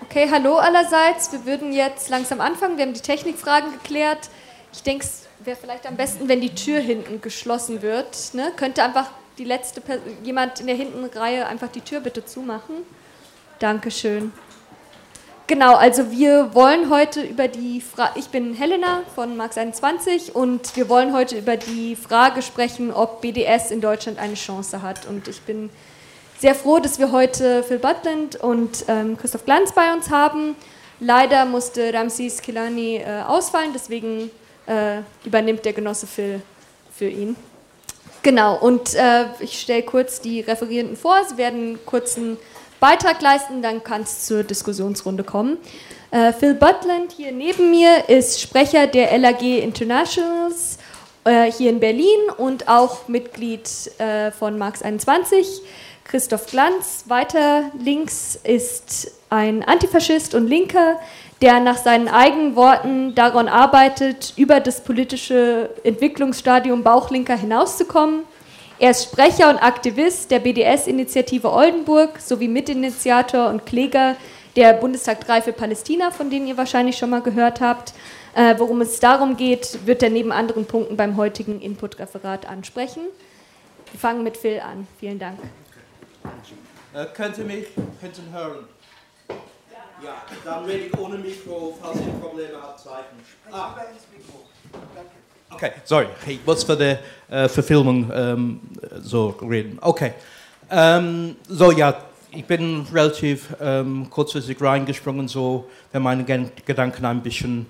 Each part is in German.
Okay, hallo allerseits. Wir würden jetzt langsam anfangen. Wir haben die Technikfragen geklärt. Ich denke, es wäre vielleicht am besten, wenn die Tür hinten geschlossen wird. Ne? Könnte einfach die letzte Person, jemand in der hinten Reihe einfach die Tür bitte zumachen? Dankeschön. Genau, also wir wollen heute über die Frage, ich bin Helena von Marx 21 und wir wollen heute über die Frage sprechen, ob BDS in Deutschland eine Chance hat. Und ich bin sehr froh, dass wir heute Phil Butland und ähm, Christoph Glanz bei uns haben. Leider musste Ramses Kilani äh, ausfallen, deswegen äh, übernimmt der Genosse Phil für ihn. Genau, und äh, ich stelle kurz die Referierenden vor. Sie werden einen kurzen Beitrag leisten, dann kann es zur Diskussionsrunde kommen. Äh, Phil Butland hier neben mir ist Sprecher der LAG Internationals äh, hier in Berlin und auch Mitglied äh, von Marx 21. Christoph Glanz, weiter links, ist ein Antifaschist und Linker, der nach seinen eigenen Worten daran arbeitet, über das politische Entwicklungsstadium Bauchlinker hinauszukommen. Er ist Sprecher und Aktivist der BDS-Initiative Oldenburg sowie Mitinitiator und Kläger der Bundestag 3 für Palästina, von denen ihr wahrscheinlich schon mal gehört habt. Äh, worum es darum geht, wird er neben anderen Punkten beim heutigen Input-Referat ansprechen. Wir fangen mit Phil an. Vielen Dank. Äh, könnt ihr mich hinten hören? Ja, dann rede ich ohne Mikro, falls ihr Probleme habt, zeigen. Ah. Okay, sorry, ich muss für die äh, Verfilmung ähm, so reden. Okay, ähm, so ja, ich bin relativ ähm, kurzfristig reingesprungen, so wenn meine Gedanken ein bisschen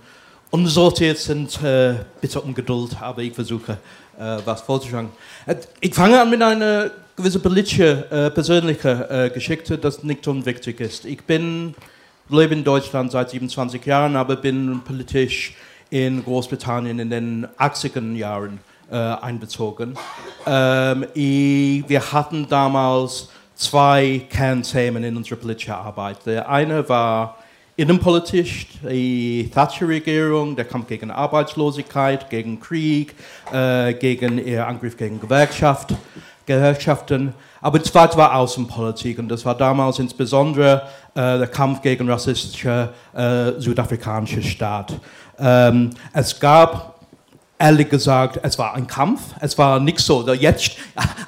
unsortiert sind, äh, bitte um Geduld, aber ich versuche äh, was vorzuschlagen. Äh, ich fange an mit einer gewissen politischen, äh, persönlichen äh, Geschichte, das nicht unwichtig ist. Ich bin lebe in Deutschland seit 27 Jahren, aber bin politisch in Großbritannien in den 80er Jahren äh, einbezogen. Ähm, wir hatten damals zwei Kernthemen in unserer politischen Arbeit. Der eine war innenpolitisch, die Thatcher-Regierung, der Kampf gegen Arbeitslosigkeit, gegen Krieg, äh, gegen ihr Angriff gegen Gewerkschaft, Gewerkschaften. Aber zweite war Außenpolitik und das war damals insbesondere äh, der Kampf gegen rassistische äh, südafrikanische Staat. Ähm, es gab ehrlich gesagt, es war ein Kampf. Es war nicht so, jetzt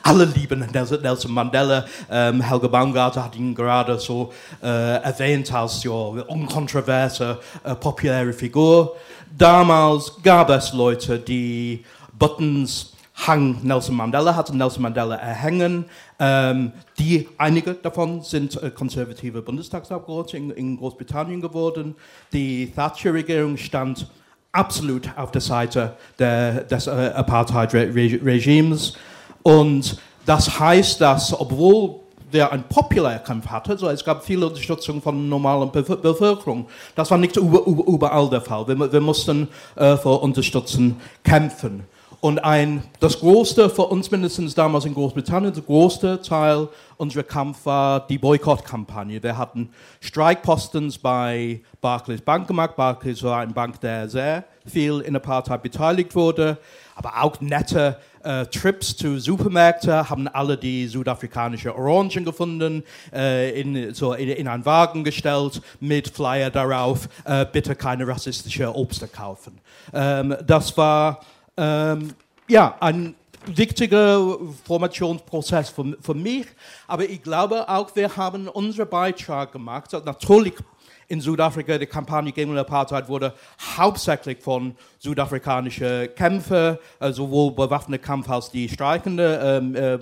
alle lieben Nelson Mandela. Ähm, Helge Baumgarter hat ihn gerade so äh, erwähnt als ja, unkontroverse, äh, populäre Figur. Damals gab es Leute, die Buttons hang Nelson Mandela, hatte Nelson Mandela erhängen. Ähm, die, einige davon sind äh, konservative Bundestagsabgeordnete in, in, Großbritannien geworden. Die Thatcher-Regierung stand absolut auf der Seite der, des äh, Apartheid-Regimes. Und das heißt, dass, obwohl der einen populären Kampf hatte, also es gab viele Unterstützung von normalen Bevölkerung. Das war nicht überall der Fall. Wir, wir mussten äh, für Unterstützung kämpfen. Und ein, das größte, für uns mindestens damals in Großbritannien, der größte Teil unserer Kampf war die Boykottkampagne. Wir hatten Streikpostens bei Barclays Bank gemacht. Barclays war eine Bank, der sehr viel in der Partei beteiligt wurde, aber auch nette äh, Trips zu Supermärkten, haben alle die südafrikanische Orangen gefunden, äh, in, so in, in, einen Wagen gestellt, mit Flyer darauf, äh, bitte keine rassistische Obst kaufen. Ähm, das war ähm, ja, ein wichtiger Formationsprozess für, für mich, aber ich glaube auch, wir haben unseren Beitrag gemacht. Natürlich in Südafrika, die Kampagne gegen die Apartheid wurde hauptsächlich von südafrikanischen Kämpfern, sowohl bewaffneter Kampf als die streikenden ähm, äh,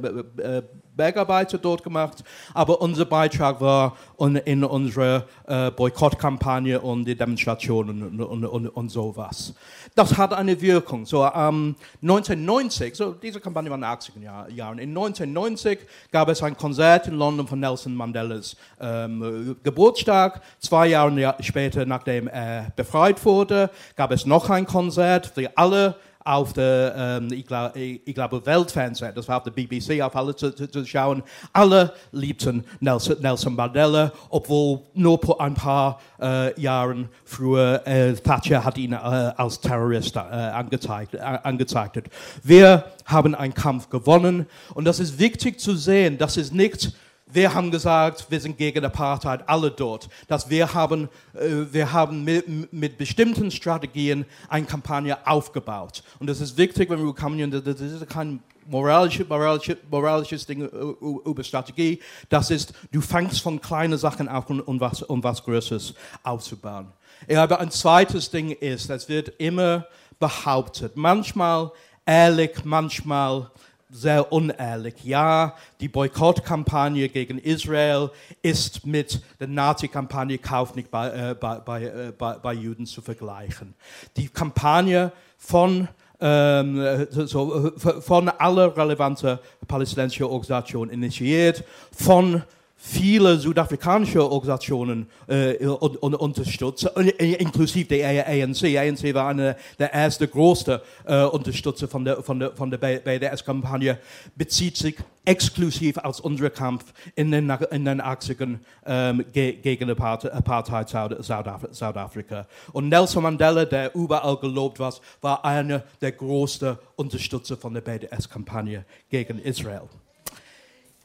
äh, Bergarbeiter dort gemacht, aber unser Beitrag war in unserer äh, Boykottkampagne und die Demonstrationen und, und, und, und, sowas. Das hat eine Wirkung. So, ähm, 1990, so diese Kampagne war in den 80er Jahren, in 1990 gab es ein Konzert in London von Nelson Mandelas ähm, Geburtstag. Zwei Jahre später, nachdem er befreit wurde, gab es noch ein Konzert, für alle auf der, ähm, ich, glaub, ich, ich glaube, Weltfernsehen, das war auf der BBC, auf alle zu, zu, zu schauen. Alle liebten Nelson, Nelson, Mandela, obwohl nur ein paar äh, Jahre früher äh, Thatcher hat ihn äh, als Terrorist äh, angezeigt, äh, angezeigt. Wir haben einen Kampf gewonnen und das ist wichtig zu sehen, das ist nicht wir haben gesagt, wir sind gegen Apartheid, alle dort. Dass wir haben, äh, wir haben mit, mit, bestimmten Strategien eine Kampagne aufgebaut. Und das ist wichtig, wenn wir kommen, das ist kein moralisches, moralisches, moralisches Ding äh, über Strategie. Das ist, du fängst von kleinen Sachen an, um, um, was, um was Größeres aufzubauen. Aber ein zweites Ding ist, es wird immer behauptet, manchmal ehrlich, manchmal sehr unehrlich. Ja, die Boykottkampagne gegen Israel ist mit der Nazi-Kampagne Kauf nicht bei, äh, bei, äh, bei, bei, Juden zu vergleichen. Die Kampagne von ähm, so, von aller relevanten palästinensischen Organisationen initiiert, von viele südafrikanische Organisationen äh, unterstützen, inklusive der ANC. ANC war eine der ersten großen äh, Unterstützer von der, von der, von der BDS-Kampagne, bezieht sich exklusiv als unser Kampf in den, in den 80ern ähm, ge gegen Apartheid Südafrika. Und Nelson Mandela, der überall gelobt war, war einer der größten Unterstützer von der BDS-Kampagne gegen Israel.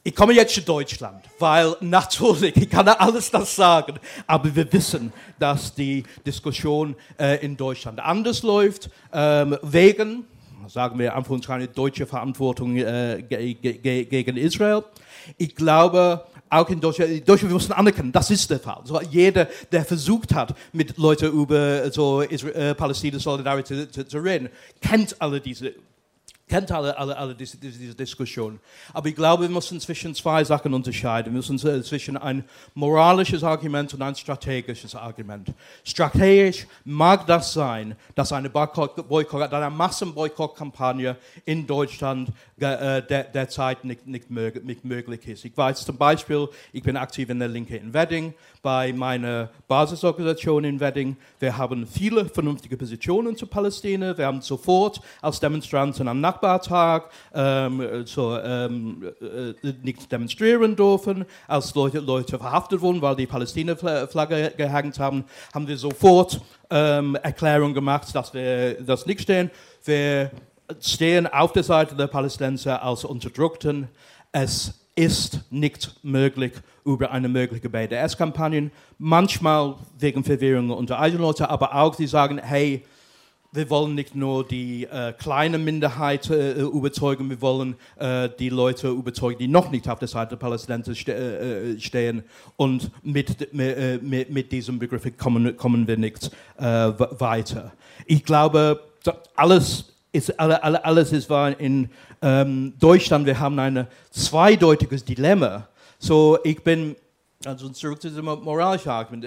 Ich komme jetzt zu Deutschland, weil natürlich, ich kann alles das sagen, aber wir wissen, dass die Diskussion äh, in Deutschland anders läuft, ähm, wegen, sagen wir Anführungszeichen, deutsche Verantwortung äh, ge ge gegen Israel. Ich glaube, auch in Deutschland, in Deutschland, wir müssen anerkennen, das ist der Fall. So, jeder, der versucht hat, mit Leuten über so äh, Palästina-Solidarität zu, zu reden, kennt alle diese kennt alle, alle, alle diese, diese, Diskussion. Aber ich glaube, wir müssen zwischen zwei Sachen unterscheiden. Wir müssen zwischen ein moralisches Argument und ein strategisches Argument. Strategisch mag das sein, dass eine Boykott, eine Massenboykottkampagne in Deutschland äh, der, derzeit nicht, nicht, nicht, möglich ist. Ich weiß zum Beispiel, ich bin aktiv in der Linke in Wedding, bei meiner Basisorganisation in Wedding. Wir haben viele vernünftige Positionen zu Palästina. Wir haben sofort als Demonstranten am Nachbartag ähm, so, ähm, äh, nicht demonstrieren dürfen. Als Leute, Leute verhaftet wurden, weil die Palästina-Flagge gehängt haben, haben wir sofort ähm, Erklärung gemacht, dass wir das nicht stehen. Wir stehen auf der Seite der Palästinenser als Unterdrückten. Es ist nicht möglich über eine mögliche BDS-Kampagne. Manchmal wegen Verwirrung unter eigenen Leuten, aber auch die sagen, hey, wir wollen nicht nur die äh, kleine Minderheit äh, überzeugen, wir wollen äh, die Leute überzeugen, die noch nicht auf der Seite der Palästinenser ste äh, äh, stehen. Und mit, äh, mit, mit diesem Begriff kommen, kommen wir nicht weiter. Ich glaube, alles ist, alles ist wahr in ähm, Deutschland. Wir haben ein zweideutiges Dilemma. So, ich bin also zurück zu diesem moralischen Argument.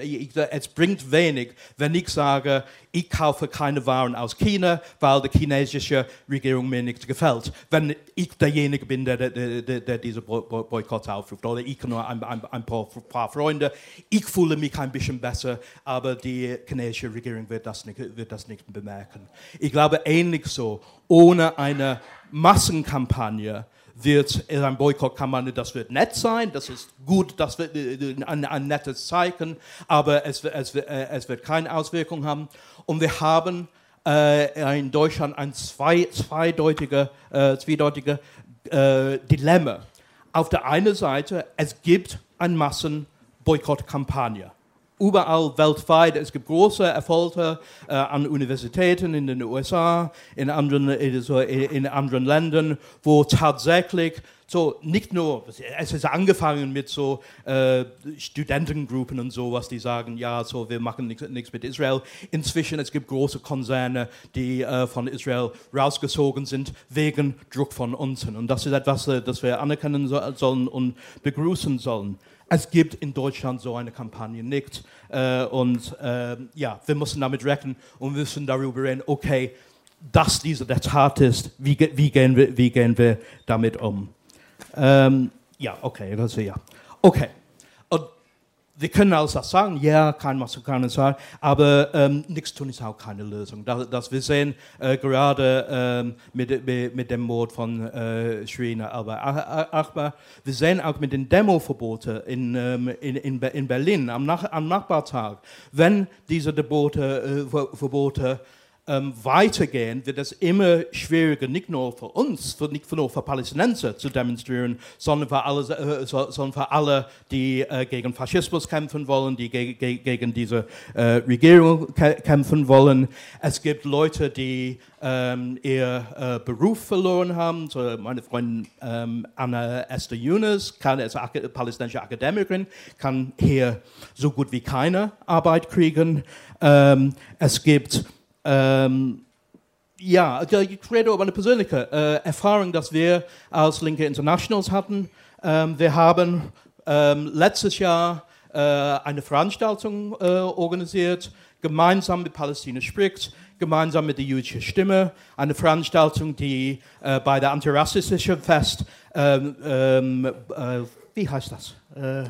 Es bringt wenig, wenn ich sage, ich kaufe keine Waren aus China, weil die chinesische Regierung mir nicht gefällt. Wenn ich derjenige bin, der, der, der, der diese Boykott aufruft, oder ich nur ein, ein, ein paar, paar, Freunde, ich fühle mich ein bisschen besser, aber die chinesische Regierung wird das nicht, wird das nicht bemerken. Ich glaube ähnlich so, ohne eine Massenkampagne, wird ein Boykottkampagne, das wird nett sein, das ist gut, das wird äh, ein, ein nettes Zeichen, aber es, es, äh, es wird keine Auswirkung haben. Und wir haben äh, in Deutschland ein zwei, zweideutige, äh, zweideutige äh, Dilemma. Auf der einen Seite, es gibt eine Massenboykottkampagne überall weltweit. Es gibt große Erfolge äh, an Universitäten in den USA, in anderen, in anderen Ländern, wo tatsächlich so nicht nur, es ist angefangen mit so äh, Studentengruppen und so, was die sagen, ja, so wir machen nichts mit Israel. Inzwischen es gibt große Konzerne, die äh, von Israel rausgezogen sind wegen Druck von unten. Und das ist etwas, äh, das wir anerkennen sollen und begrüßen sollen. Es gibt in Deutschland so eine Kampagne nicht. Äh, und äh, ja, wir müssen damit rechnen und müssen darüber reden, okay, dass dieser der Tat ist, wie, wie, gehen, wir, wie gehen wir damit um? Ähm, ja, okay, also ja. Okay wir können alles das sagen, ja, kein Massaker sein, aber ähm, nichts tun ist auch keine Lösung. Das, das wir sehen äh, gerade ähm, mit, mit, mit, dem Mord von äh, Shrina Achbar, wir sehen auch mit den Demoverboten in, ähm, in, in, in, Berlin am, Nach am Nachbartag, wenn diese Verbote, äh, Verbote ähm, weitergehen, wird es immer schwieriger, nicht nur für uns, für, nicht nur für Palästinenser zu demonstrieren, sondern für alle, äh, sondern für alle die äh, gegen Faschismus kämpfen wollen, die ge ge gegen diese äh, Regierung kämpfen wollen. Es gibt Leute, die ähm, ihr äh, Beruf verloren haben. So meine Freundin ähm, Anna Esther Yunus, kann, also palästinensische Akademikerin, kann hier so gut wie keine Arbeit kriegen. Ähm, es gibt ähm, ja, ich rede über eine persönliche äh, Erfahrung, dass wir als Linke Internationals hatten. Ähm, wir haben ähm, letztes Jahr äh, eine Veranstaltung äh, organisiert, gemeinsam mit Palästina spricht, gemeinsam mit der jüdischen Stimme, eine Veranstaltung, die äh, bei der antirassistischen Fest, ähm, ähm, äh, wie heißt das? Äh,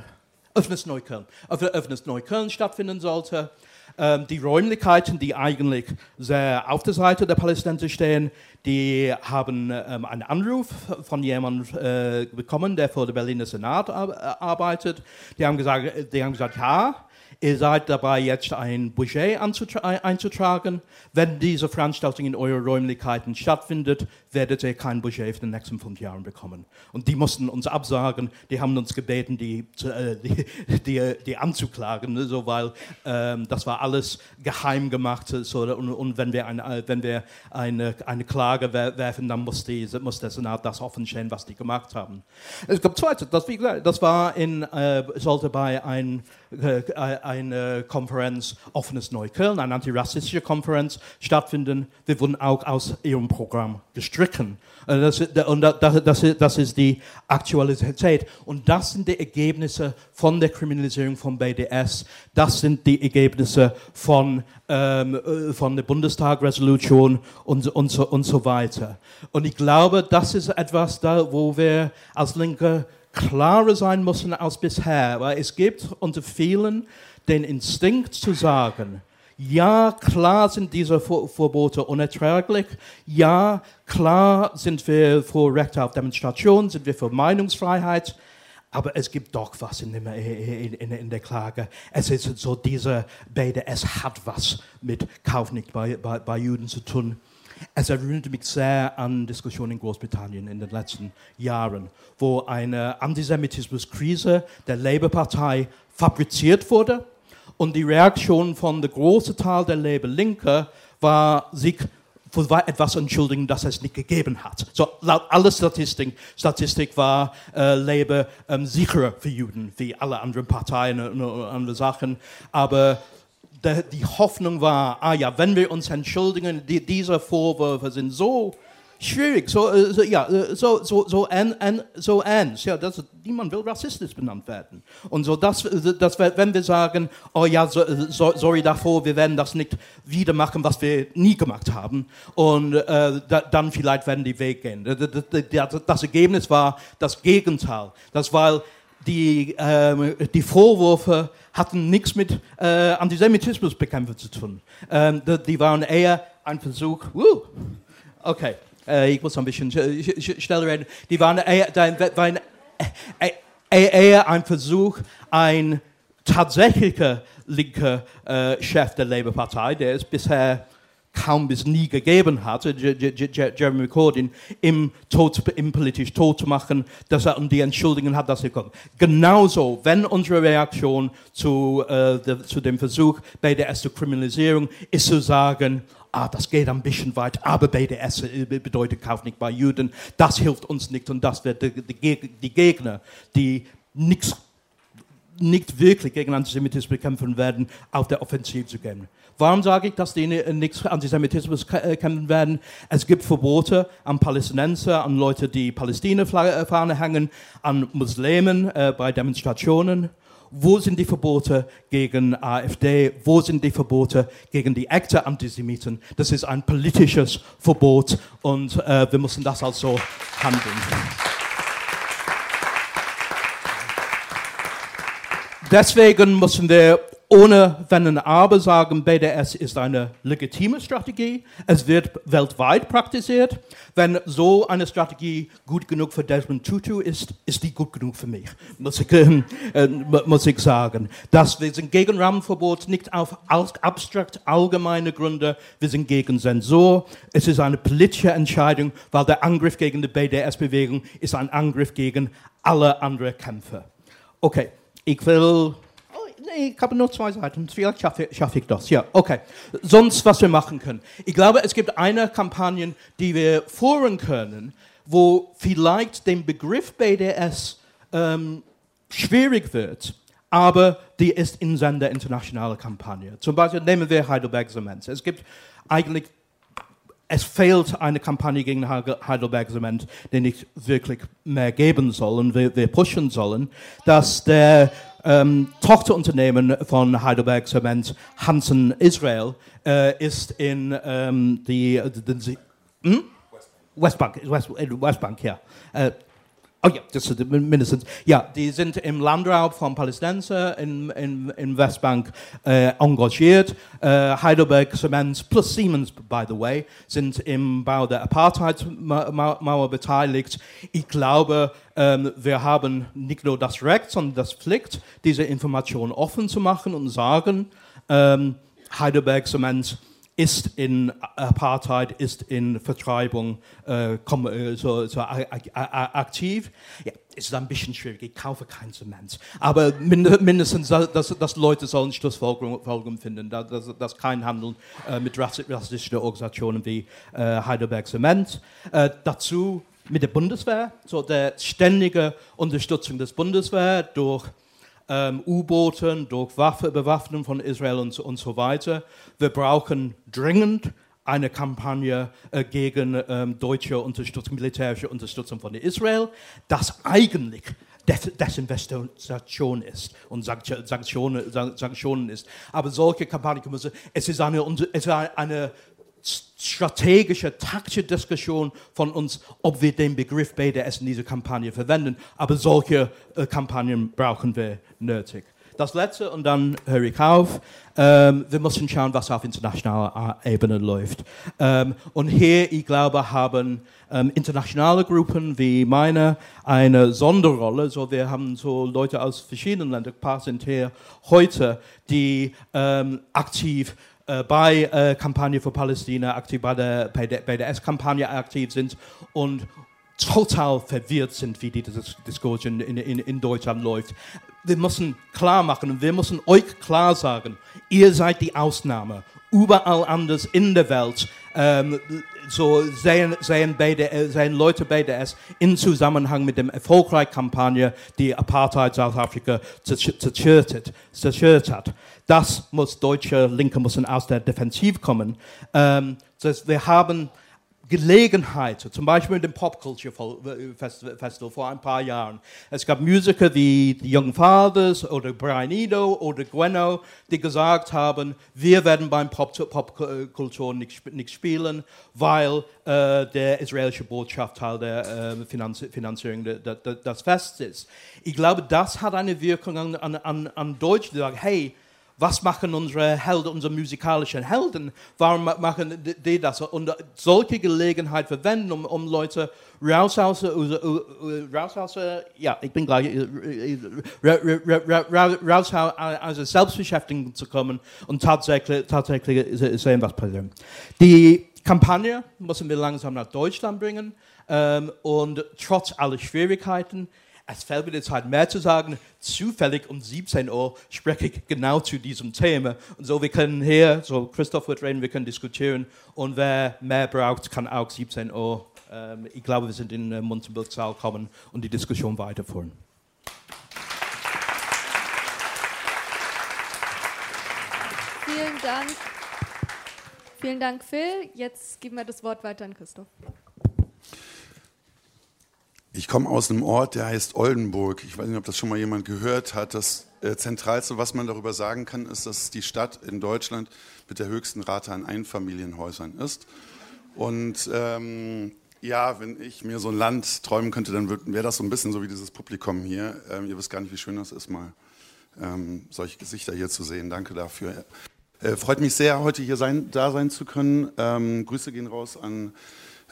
Öffnes Neukölln, Öffnes Neukölln stattfinden sollte. Ähm, die Räumlichkeiten, die eigentlich sehr auf der Seite der Palästinenser stehen, die haben ähm, einen Anruf von jemandem äh, bekommen, der für den Berliner Senat arbeitet. Die haben gesagt, die haben gesagt ja, Ihr seid dabei, jetzt ein Budget einzutragen. Wenn diese Veranstaltung in euren Räumlichkeiten stattfindet, werdet ihr kein Budget für die nächsten fünf Jahre bekommen. Und die mussten uns absagen. Die haben uns gebeten, die, äh, die, die, die anzuklagen, ne, so, weil ähm, das war alles geheim gemacht. So, und, und wenn wir, eine, wenn wir eine, eine Klage werfen, dann muss, die, muss der Senat das offenstellen, was die gemacht haben. Es gab zweite, das, das war in, äh, sollte bei einem äh, eine Konferenz Offenes Neukölln, eine antirassistische Konferenz stattfinden. Wir wurden auch aus ihrem Programm gestrichen. Äh, das, und das, das, ist die Aktualität. Und das sind die Ergebnisse von der Kriminalisierung von BDS. Das sind die Ergebnisse von, ähm, äh, von der Bundestag-Resolution und, und, so, und so weiter. Und ich glaube, das ist etwas, da, wo wir als Linke klarer sein müssen als bisher, weil es gibt unter vielen den Instinkt zu sagen, ja, klar sind diese Verbote unerträglich. Ja, klar sind wir für Recht auf Demonstration, sind wir für Meinungsfreiheit. Aber es gibt doch was in, dem, in, in, in der Klage. Es ist so, diese BDS hat was mit Kaufnicht bei, bei, bei Juden zu tun. Es erinnert mich sehr an Diskussionen in Großbritannien in den letzten Jahren, wo eine Antisemitismuskrise der Labour-Partei fabriziert wurde und die Reaktion von der großen Teil der Labour-Linke war, sich für etwas entschuldigen, das es nicht gegeben hat. So, laut aller Statistik, Statistik war äh, Labour ähm, sicherer für Juden, wie alle anderen Parteien und, und andere Sachen. Aber die Hoffnung war, ah ja, wenn wir uns entschuldigen, die, diese Vorwürfe sind so schwierig, so, äh, so, ja, äh, so, so, so, an, an, so ernst. Ja, das, niemand will rassistisch benannt werden. Und so, dass, dass wenn wir sagen, oh ja, so, so, sorry davor, wir werden das nicht wieder machen, was wir nie gemacht haben, und äh, da, dann vielleicht werden die Weg gehen. Das, das Ergebnis war das Gegenteil. Das war, die, äh, die Vorwürfe hatten nichts mit äh, Antisemitismusbekämpfung zu tun. Ähm, die, waren eher ein Versuch, uh, okay, äh, ich muss ein bisschen schneller reden, die waren eher, waren äh, äh, eher ein Versuch, ein tatsächlicher linker äh, Chef der Labour-Partei, der es bisher kaum bis nie gegeben hatte, Jeremy Corbyn, im, tot, im politisch tot zu machen, dass er um die Entschuldigung hat, dass er kommt. Genauso, wenn unsere Reaktion zu, äh, de, zu dem Versuch, BDS zu Kriminalisierung ist zu sagen, ah, das geht ein bisschen weit, aber BDS bedeutet Kauf nicht bei Juden, das hilft uns nicht und das wird die, die, die Gegner, die nichts nicht wirklich gegen Antisemitismus bekämpfen werden, auf der Offensive zu gehen. Warum sage ich, dass die nichts Antisemitismus äh, kämpfen werden? Es gibt Verbote an Palästinenser, an Leute, die Palästina-Fahne hängen, an Muslimen äh, bei Demonstrationen. Wo sind die Verbote gegen AfD? Wo sind die Verbote gegen die echten Antisemiten? Das ist ein politisches Verbot und äh, wir müssen das also handeln. Deswegen müssen wir ohne Wenn und Aber sagen, BDS ist eine legitime Strategie. Es wird weltweit praktiziert. Wenn so eine Strategie gut genug für Desmond Tutu ist, ist die gut genug für mich, muss ich, äh, muss ich sagen. Das, wir sind gegen Rahmenverbot, nicht auf abstrakt allgemeine Gründe. Wir sind gegen Zensur. Es ist eine politische Entscheidung, weil der Angriff gegen die BDS-Bewegung ist ein Angriff gegen alle anderen Kämpfe. Okay, ich will nee, ich habe nur zwei Seiten. Vielleicht schaffe, schaffe, ich das. Ja, okay. Sonst, was wir machen können. Ich glaube, es gibt eine Kampagne, die wir führen können, wo vielleicht den Begriff BDS ähm, schwierig wird, aber die ist in der internationalen Kampagne. Zum Beispiel nehmen wir Heidelberg Cement. Es gibt eigentlich es fehlt eine Kampagne gegen Heidelberg Cement, die nicht wirklich mehr geben soll und wir, wir pushen sollen, dass der ähm, Tochterunternehmen von Heidelberg Cement, Hansen Israel, äh, ist in ähm, die, die, die hm? Westbank, West, Westbank, ja. Äh, Oh ja, das ist mindestens. Ja, die sind im Landraub von Palästinenser in, in, in Westbank äh, engagiert. Äh, Heidelberg Cement plus Siemens, by the way, sind im Bau der Apartheid-Mauer beteiligt. Ich glaube, ähm, wir haben nicht nur das Recht, sondern das Pflicht, diese Information offen zu machen und sagen, ähm, Heidelberg Cement ist in Apartheid, ist in Vertreibung äh, äh so, so aktiv. Ja, ist ein bisschen schwierig, ich kaufe kein Zement. Aber mindestens, dass, dass Leute sollen Schlussfolgerungen finden, dass, dass kein Handel äh, mit rassistischen Organisationen wie äh, Heidelberg Zement. Äh, dazu mit der Bundeswehr, so der ständige Unterstützung des Bundeswehr durch ähm, U-Booten, durch Waffe, Bewaffnung von Israel und, und so weiter. Wir brauchen dringend eine Kampagne äh, gegen ähm, deutsche Unterstützung, militärische Unterstützung von Israel, das eigentlich Desinvestition ist und Sanktionen, Sanktionen ist. Aber solche Kampagnen, es ist eine, es ist eine strategische, taktische Diskussion von uns, ob wir den Begriff BDS in dieser Kampagne verwenden. Aber solche äh, Kampagnen brauchen wir nötig. Das letzte und dann höre ich auf. Ähm, wir müssen schauen, was auf internationaler Ebene läuft. Ähm, und hier, ich glaube, haben ähm, internationale Gruppen wie meine eine Sonderrolle. So, wir haben so Leute aus verschiedenen Ländern, ein paar sind hier heute, die ähm, aktiv äh, bei äh, Kampagne für Palästina aktiv, bei der BDS-Kampagne aktiv sind und total verwirrt sind, wie diese Diskussion in, in, in Deutschland läuft. Wir müssen klar machen und wir müssen euch klar sagen, ihr seid die Ausnahme. Überall anders in der Welt ähm, so sehen, sehen, BDS, sehen Leute BDS in Zusammenhang mit der erfolgreichen Kampagne, die Apartheid Südafrika zerstört hat. Das muss deutsche Linke müssen aus der Defensiv kommen. Ähm, das heißt, wir haben Gelegenheit, zum Beispiel mit dem Pop Culture Festival vor ein paar Jahren. Es gab Musiker wie die Young Fathers oder Brian Eno oder Gweno, die gesagt haben, wir werden beim Popkultur nicht, nicht spielen, weil äh, der israelische Botschaft Teil der äh, Finanzierung des Festes ist. Ich glaube, das hat eine Wirkung an, an, an Deutschland, die sagen, hey, was machen unsere Helden, unsere musikalischen Helden? Warum machen die das? Und solche Gelegenheit verwenden, um, um Leute raus aus, raus aus, ja, ich bin gleich, raus aus Selbstbeschäftigung zu kommen und tatsächlich, tatsächlich sehen, was passiert. Die Kampagne müssen wir langsam nach Deutschland bringen ähm, und trotz aller Schwierigkeiten, es fällt mir jetzt halt mehr zu sagen. Zufällig um 17 Uhr spreche ich genau zu diesem Thema. Und so, wir können hier, so Christoph wird reden, wir können diskutieren. Und wer mehr braucht, kann auch 17 Uhr. Ähm, ich glaube, wir sind in den Munzenberg-Saal kommen und die Diskussion weiterführen. Vielen Dank. Vielen Dank, Phil. Jetzt geben wir das Wort weiter an Christoph. Ich komme aus einem Ort, der heißt Oldenburg. Ich weiß nicht, ob das schon mal jemand gehört hat. Das äh, Zentralste, was man darüber sagen kann, ist, dass die Stadt in Deutschland mit der höchsten Rate an Einfamilienhäusern ist. Und ähm, ja, wenn ich mir so ein Land träumen könnte, dann wäre das so ein bisschen so wie dieses Publikum hier. Ähm, ihr wisst gar nicht, wie schön das ist, mal ähm, solche Gesichter hier zu sehen. Danke dafür. Äh, freut mich sehr, heute hier sein, da sein zu können. Ähm, Grüße gehen raus an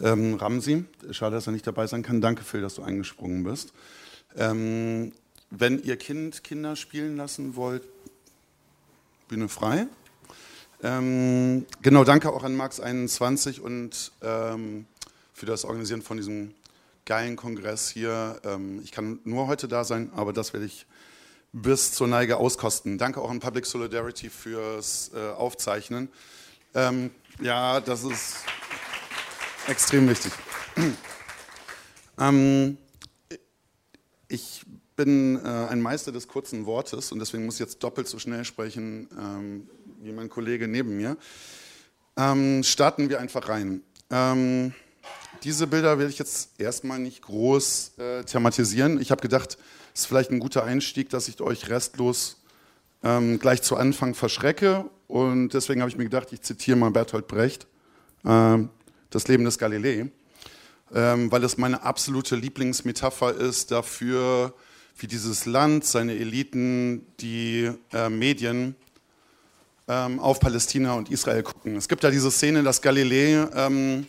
ähm, Ramsi. Schade, dass er nicht dabei sein kann. Danke, Phil, dass du eingesprungen bist. Ähm, wenn ihr Kind Kinder spielen lassen wollt, Bühne frei. Ähm, genau, danke auch an Max21 und ähm, für das Organisieren von diesem geilen Kongress hier. Ähm, ich kann nur heute da sein, aber das werde ich bis zur Neige auskosten. Danke auch an Public Solidarity fürs äh, Aufzeichnen. Ähm, ja, das ist extrem wichtig. ähm, ich bin äh, ein Meister des kurzen Wortes und deswegen muss ich jetzt doppelt so schnell sprechen ähm, wie mein Kollege neben mir. Ähm, starten wir einfach rein. Ähm, diese Bilder werde ich jetzt erstmal nicht groß äh, thematisieren. Ich habe gedacht, es ist vielleicht ein guter Einstieg, dass ich euch restlos ähm, gleich zu Anfang verschrecke. Und deswegen habe ich mir gedacht, ich zitiere mal Bertolt Brecht, äh, Das Leben des Galilei, ähm, weil es meine absolute Lieblingsmetapher ist dafür, wie dieses Land, seine Eliten, die äh, Medien ähm, auf Palästina und Israel gucken. Es gibt ja diese Szene, dass Galilei ähm,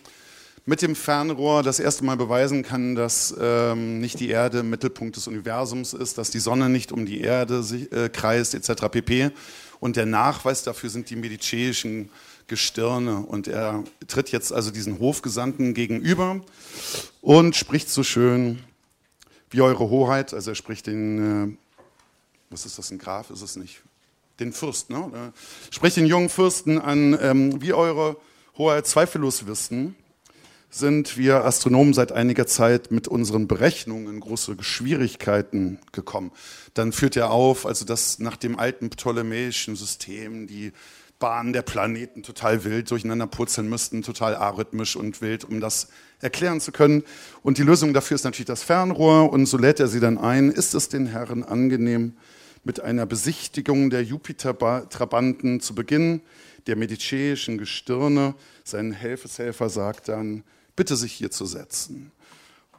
mit dem Fernrohr das erste Mal beweisen kann, dass ähm, nicht die Erde Mittelpunkt des Universums ist, dass die Sonne nicht um die Erde sich, äh, kreist etc. pp. Und der Nachweis dafür sind die mediceischen Gestirne. Und er tritt jetzt also diesen Hofgesandten gegenüber und spricht so schön, wie eure Hoheit, also er spricht den, äh, was ist das, ein Graf, ist es nicht? Den Fürst, ne? Äh, spricht den jungen Fürsten an, ähm, wie eure Hoheit zweifellos wissen, sind wir Astronomen seit einiger Zeit mit unseren Berechnungen in große Schwierigkeiten gekommen. Dann führt er auf, also dass nach dem alten ptolemäischen System die Bahnen der Planeten total wild durcheinander purzeln müssten, total arrhythmisch und wild, um das erklären zu können. Und die Lösung dafür ist natürlich das Fernrohr. Und so lädt er sie dann ein. Ist es den Herren angenehm, mit einer Besichtigung der Jupiter-Trabanten zu beginnen? Der mediceischen Gestirne, sein Helfeshelfer sagt dann, bitte sich hier zu setzen.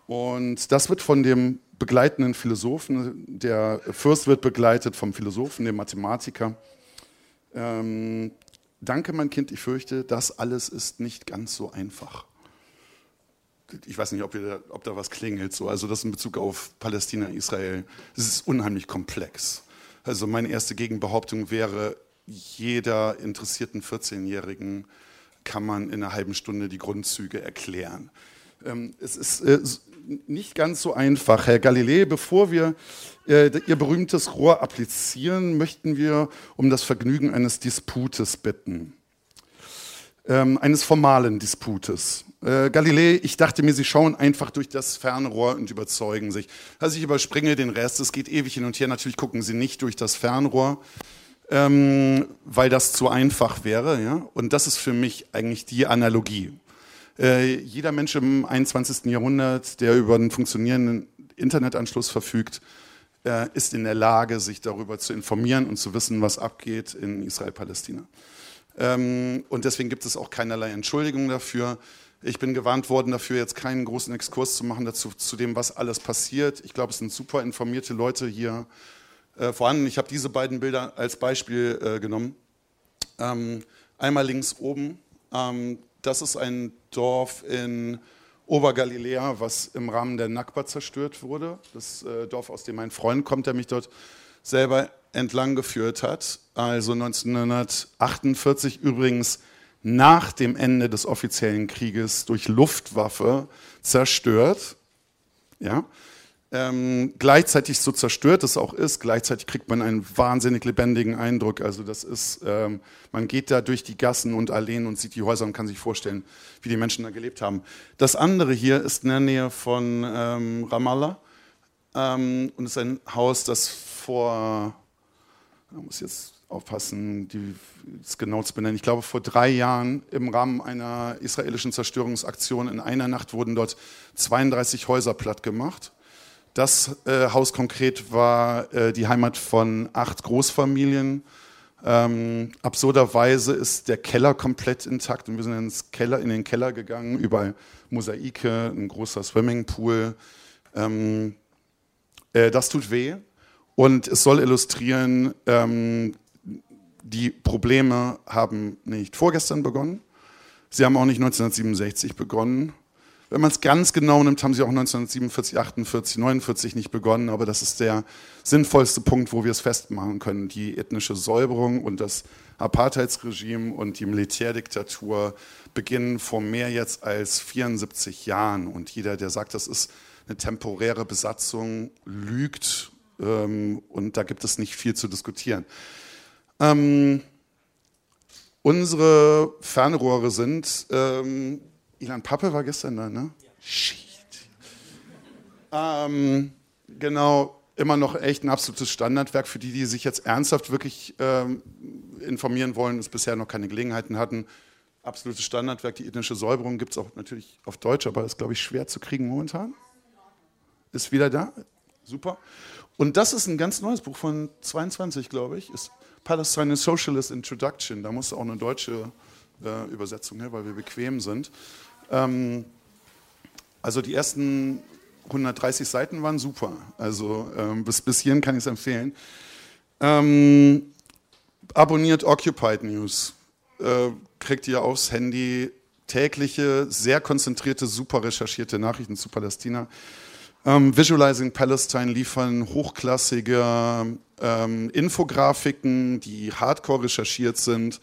Und das wird von dem begleitenden Philosophen, der Fürst wird begleitet vom Philosophen, dem Mathematiker. Ähm, danke, mein Kind, ich fürchte, das alles ist nicht ganz so einfach ich weiß nicht, ob, da, ob da was klingelt, so. also das in Bezug auf Palästina, Israel, das ist unheimlich komplex. Also meine erste Gegenbehauptung wäre, jeder interessierten 14-Jährigen kann man in einer halben Stunde die Grundzüge erklären. Ähm, es ist äh, nicht ganz so einfach. Herr Galilei, bevor wir äh, Ihr berühmtes Rohr applizieren, möchten wir um das Vergnügen eines Disputes bitten. Ähm, eines formalen Disputes äh, Galilei, ich dachte mir, Sie schauen einfach durch das Fernrohr und überzeugen sich. Also ich überspringe den Rest, es geht ewig hin und her. Natürlich gucken Sie nicht durch das Fernrohr, ähm, weil das zu einfach wäre. Ja? Und das ist für mich eigentlich die Analogie. Äh, jeder Mensch im 21. Jahrhundert, der über einen funktionierenden Internetanschluss verfügt, äh, ist in der Lage, sich darüber zu informieren und zu wissen, was abgeht in Israel-Palästina. Ähm, und deswegen gibt es auch keinerlei Entschuldigung dafür. Ich bin gewarnt worden dafür, jetzt keinen großen Exkurs zu machen dazu, zu dem, was alles passiert. Ich glaube, es sind super informierte Leute hier äh, vorhanden. Ich habe diese beiden Bilder als Beispiel äh, genommen. Ähm, einmal links oben, ähm, das ist ein Dorf in Obergaliläa, was im Rahmen der Nakba zerstört wurde. Das äh, Dorf, aus dem mein Freund kommt, der mich dort selber entlang geführt hat. Also 1948 übrigens nach dem Ende des offiziellen Krieges durch Luftwaffe zerstört. Ja? Ähm, gleichzeitig so zerstört es auch ist, gleichzeitig kriegt man einen wahnsinnig lebendigen Eindruck. Also das ist, ähm, man geht da durch die Gassen und Alleen und sieht die Häuser und kann sich vorstellen, wie die Menschen da gelebt haben. Das andere hier ist in der Nähe von ähm, Ramallah ähm, und ist ein Haus, das vor, man muss jetzt aufpassen, die, das genau zu benennen. Ich glaube, vor drei Jahren im Rahmen einer israelischen Zerstörungsaktion in einer Nacht wurden dort 32 Häuser platt gemacht. Das äh, Haus konkret war äh, die Heimat von acht Großfamilien. Ähm, absurderweise ist der Keller komplett intakt und wir sind ins Keller, in den Keller gegangen, überall Mosaike, ein großer Swimmingpool. Ähm, äh, das tut weh. Und es soll illustrieren, ähm, die Probleme haben nicht vorgestern begonnen. Sie haben auch nicht 1967 begonnen. Wenn man es ganz genau nimmt, haben sie auch 1947, 48, 49 nicht begonnen, aber das ist der sinnvollste Punkt, wo wir es festmachen können. Die ethnische Säuberung und das Apartheidsregime und die Militärdiktatur beginnen vor mehr jetzt als 74 Jahren. Und jeder, der sagt, das ist eine temporäre Besatzung, lügt ähm, und da gibt es nicht viel zu diskutieren. Ähm, unsere Fernrohre sind ähm, Ilan Pappe war gestern da, ne? Ja. Shit. Ähm, genau, immer noch echt ein absolutes Standardwerk für die, die sich jetzt ernsthaft wirklich ähm, informieren wollen, es bisher noch keine Gelegenheiten hatten. Absolutes Standardwerk, die ethnische Säuberung gibt es auch natürlich auf Deutsch, aber ist, glaube ich, schwer zu kriegen momentan. Ist wieder da? Super. Und das ist ein ganz neues Buch von 22, glaube ich. Ist Palestine Socialist Introduction. Da muss auch eine deutsche äh, Übersetzung her, weil wir bequem sind. Ähm, also die ersten 130 Seiten waren super. Also ähm, bis, bis hierhin kann ich es empfehlen. Ähm, abonniert Occupied News. Äh, kriegt ihr aufs Handy tägliche, sehr konzentrierte, super recherchierte Nachrichten zu Palästina. Ähm, Visualizing Palestine liefern hochklassige ähm, Infografiken, die hardcore recherchiert sind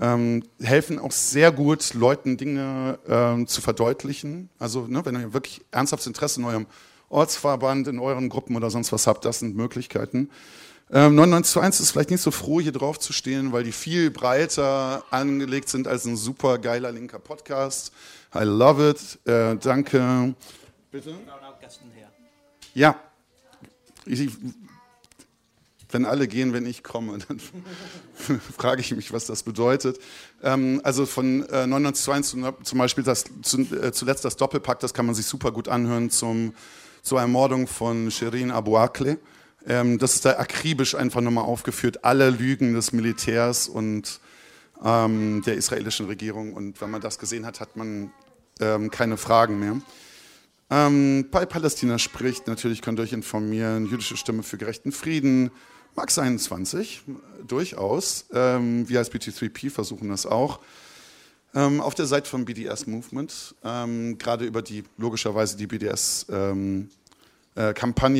ähm, helfen auch sehr gut, Leuten Dinge ähm, zu verdeutlichen. Also ne, wenn ihr wirklich ernsthaftes Interesse in eurem Ortsverband, in euren Gruppen oder sonst was habt, das sind Möglichkeiten. Ähm, 99 zu 1 ist vielleicht nicht so froh, hier drauf zu stehen, weil die viel breiter angelegt sind als ein super geiler linker Podcast. I love it. Äh, danke. Bitte? Ja. Ich, wenn alle gehen, wenn ich komme, dann frage ich mich, was das bedeutet. Ähm, also von äh, 99 zum Beispiel das, zu, äh, zuletzt das Doppelpack, das kann man sich super gut anhören zum, zur Ermordung von Shirin Abu Akleh. Ähm, das ist da akribisch einfach nochmal aufgeführt, alle Lügen des Militärs und ähm, der israelischen Regierung. Und wenn man das gesehen hat, hat man ähm, keine Fragen mehr. Ähm, bei Palästina spricht, natürlich könnt ihr euch informieren, jüdische Stimme für gerechten Frieden, Max 21, durchaus. Ähm, wir als BT3P versuchen das auch. Ähm, auf der Seite vom BDS Movement, ähm, gerade über die, logischerweise die BDS-Kampagne